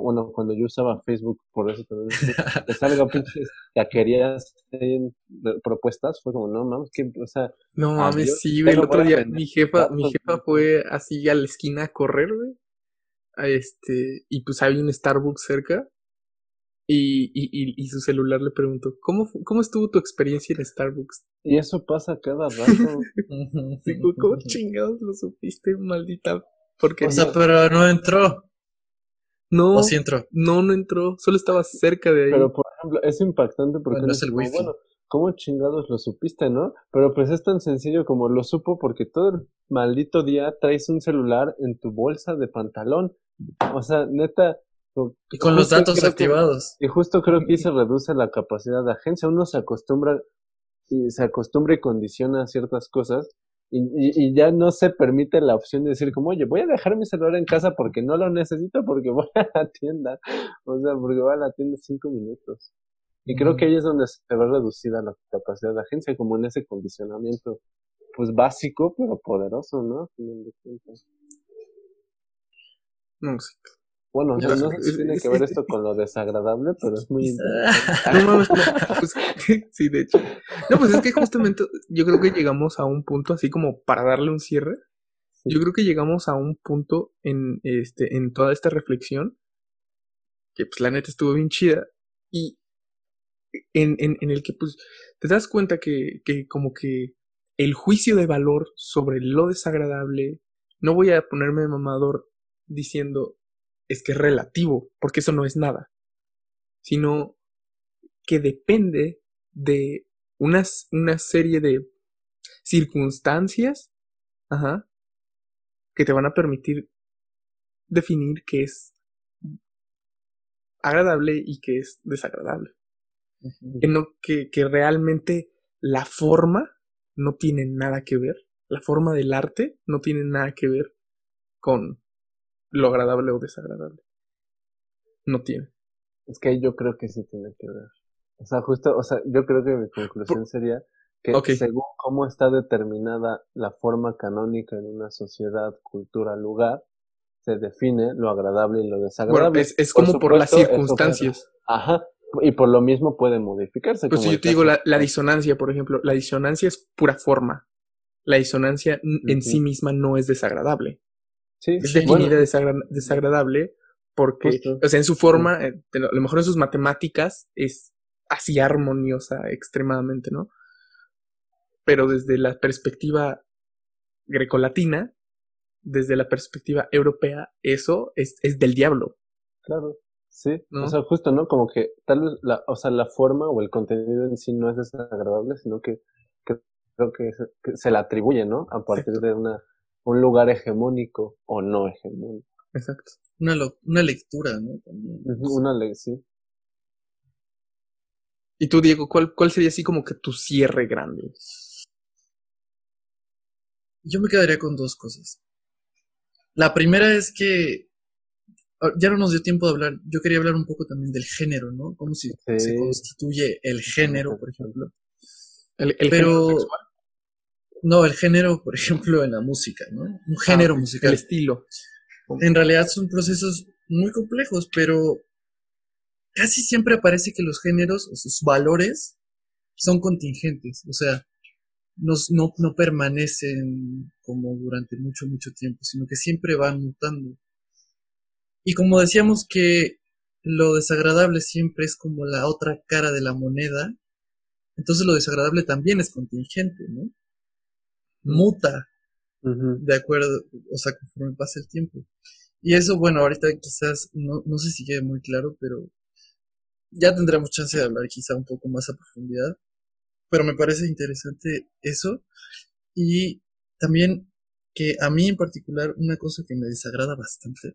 bueno, cuando yo usaba Facebook, por eso también, te salga pinches taquerías en- propuestas, fue como, no mames, que, o sea, No Ah, mames, yo sí, güey. El otro día mi jefa, mi barato, jefa fue así a la esquina a correr, güey. A este, y pues había un Starbucks cerca. Y, y, y, y su celular le preguntó, ¿cómo, ¿cómo estuvo tu experiencia en Starbucks? y eso pasa cada rato. Digo, ¿cómo chingados lo supiste, maldita? Porque O sea, pero no entró. No, O sí entró. no, no entró, solo estaba cerca de ahí. Pero, por ejemplo, es impactante porque Bueno, es el como, wifi. bueno, ¿cómo chingados lo supiste, no? Pero pues es tan sencillo como lo supo porque todo el maldito día traes un celular en tu bolsa de pantalón. O sea, neta. Y con los datos que- activados. y justo creo que ahí se reduce la capacidad de agencia. Uno se acostumbra y se acostumbra y condiciona a ciertas cosas y, y, y ya no se permite la opción de decir como, oye, voy a dejar mi celular en casa porque no lo necesito porque voy a la tienda. O sea, porque voy a la tienda cinco minutos. Y creo que ahí es donde se ve reducida la capacidad de agencia, como en ese condicionamiento, pues básico, pero poderoso, ¿no? No. Bueno, no sé si es- tiene que ver es- esto con lo desagradable, pero es muy interesante. No mames, no, pues, sí, de hecho. No, pues es que justamente yo creo que llegamos a un punto así como para darle un cierre. Yo creo que llegamos a un punto en este en toda esta reflexión que pues la neta estuvo bien chida y en, en, en el que pues te das cuenta que, que como que el juicio de valor sobre lo desagradable, no voy a ponerme de mamador diciendo es que es relativo, porque eso no es nada, sino que depende de unas, una serie de circunstancias, ajá, que te van a permitir definir qué es agradable y qué es desagradable. Que, no, que, que realmente la forma no tiene nada que ver, la forma del arte no tiene nada que ver con lo agradable o desagradable. No tiene. Es que yo creo que sí tiene que ver. O sea, justo, o sea, yo creo que mi conclusión sería que según cómo está determinada la forma canónica en una sociedad, cultura, lugar, se define lo agradable y lo Bueno, desagradable. es, Por como por las circunstancias. puede- Ajá. Y por lo mismo puede modificarse. Pues como yo te digo, la, la disonancia, por ejemplo, la disonancia es pura forma. La disonancia en sí misma no es desagradable. Sí, Es definida bueno, desagra- desagradable porque, Justo. o sea, en su forma, eh, a lo mejor en sus matemáticas es así armoniosa extremadamente, ¿no? Pero desde la perspectiva grecolatina, desde la perspectiva europea, eso es, es del diablo. claro. Sí, ¿No? o sea, justo, ¿no? Como que tal vez la, o sea, la forma o el contenido en sí no es desagradable, sino que, que creo que se, que se le atribuye, ¿no? A partir de una, un lugar hegemónico o no hegemónico. Exacto. Una, lo- una lectura, ¿no? También. Una ley, sí. Y tú, Diego, ¿cuál, cuál sería así como que tu cierre grande? Yo me quedaría con dos cosas. La primera es que ah, ya no nos dio tiempo de hablar. Yo quería hablar un poco también del género, ¿no? Cómo si- se Sí. constituye el género, por ejemplo. El, el Pero- género sexual, No, el género, por ejemplo, en la música, ¿no? Un género Ah, musical. El estilo. En realidad son procesos muy complejos, pero casi siempre parece que los géneros o sus valores son contingentes, o sea, nos- no, no permanecen como durante mucho, mucho tiempo, sino que siempre van mutando. Y como decíamos que lo desagradable siempre es como la otra cara de la moneda, entonces lo desagradable también es contingente, ¿no? Muta, de acuerdo, o sea, conforme pasa el tiempo. Y eso, bueno, ahorita quizás, no, no sé si quede muy claro, pero ya tendremos chance de hablar quizá un poco más a profundidad. Pero me parece interesante eso. Y también que a mí en particular una cosa que me desagrada bastante.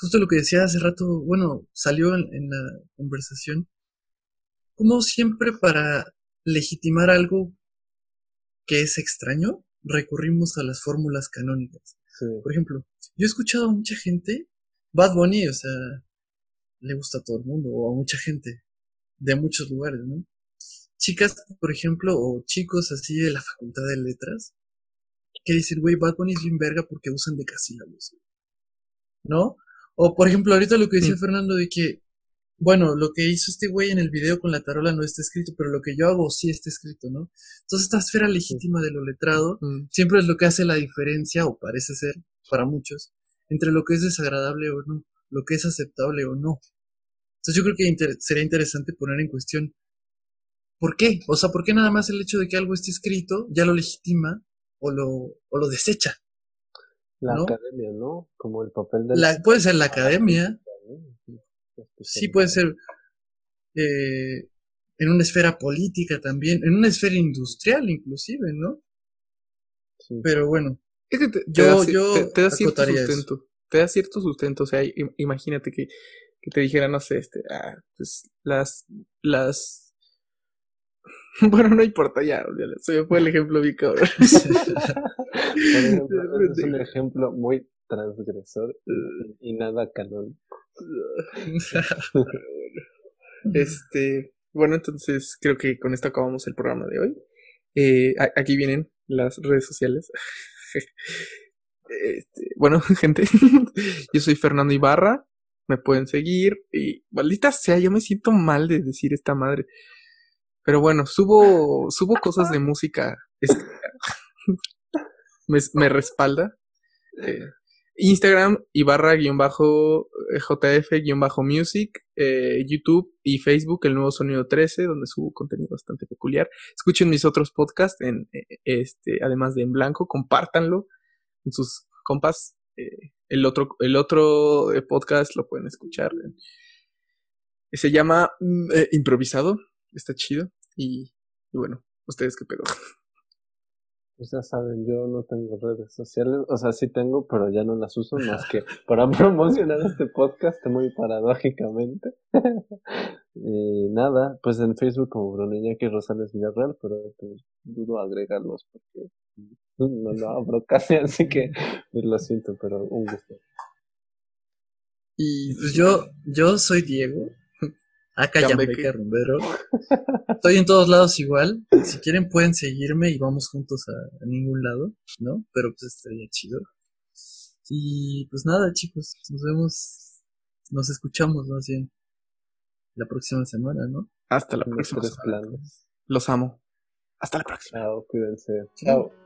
Justo lo que decía hace rato, bueno, salió en, en la conversación. Como siempre para legitimar algo que es extraño, recurrimos a las fórmulas canónicas. Sí. Por ejemplo, yo he escuchado a mucha gente, Bad Bunny, o sea, le gusta a todo el mundo, o a mucha gente de muchos lugares, ¿no? Chicas, por ejemplo, o chicos así de la facultad de letras, que dicen, güey, Bad Bunny es bien verga porque usan decasílabos, ¿no? O, por ejemplo, ahorita lo que decía Mm. Fernando de que, bueno, lo que hizo este güey en el video con la tarola no está escrito, pero lo que yo hago sí está escrito, ¿no? Entonces, esta esfera legítima de lo letrado Mm, siempre es lo que hace la diferencia, o parece ser, para muchos, entre lo que es desagradable o no, lo que es aceptable o no. Entonces yo creo que inter- sería interesante poner en cuestión, ¿por qué? O sea, ¿por qué nada más el hecho de que algo esté escrito ya lo legitima o lo, o lo desecha? La ¿No? academia, ¿no? Como el papel de La, puede ser la academia. Sí puede ser eh, en una esfera política también, en una esfera industrial inclusive, ¿no? Sí. Pero bueno, Es que te, te Yo- da, yo te- te da cierto eso. sustento. Te da cierto sustento. O sea, im- imagínate que, que te dijera, no sé, este, ah, pues las, las. Bueno, no importa, ya, olvídalo. Se me fue el ejemplo bien cabrón. Ese es un ejemplo muy transgresor y, y nada canónico. Este, bueno, entonces creo que con esto acabamos el programa de hoy. Eh, aquí vienen las redes sociales. Este, bueno, gente, yo soy Fernando Ibarra. Me pueden seguir. Y maldita sea, yo me siento mal de decir esta madre. Pero bueno, subo, subo cosas de música. me respalda. Eh, Instagram, Ibarra-JF-Music, eh, YouTube y Facebook, El Nuevo Sonido 13, donde subo contenido bastante peculiar. Escuchen mis otros podcasts, en, eh, este, además de En Blanco, compártanlo con sus compas. eh, el otro, el otro eh, podcast lo pueden escuchar. eh, se llama mm, eh, Improvisado, está chido. Y, y bueno, ustedes qué pedo. Pues ya saben, yo no tengo redes sociales, o sea, sí tengo, pero ya no las uso más que para promocionar este podcast, muy paradójicamente. y nada, pues en Facebook como Bruno Iñaki Rosales Villarreal, pero pues, dudo agregarlos porque no lo abro casi, así que pues, lo siento, pero un gusto. Y Pues yo, yo soy Diego, acá Cambeque. Yambeque Rumbero. Estoy en todos lados igual. Si quieren pueden seguirme y vamos juntos a, a ningún lado, ¿no? Pero pues estaría chido. Y pues nada, chicos, nos vemos, nos escuchamos más bien la próxima semana, ¿no? hasta la próxima. semana. Los amo. Hasta la próxima. Chao, cuídense. Chao.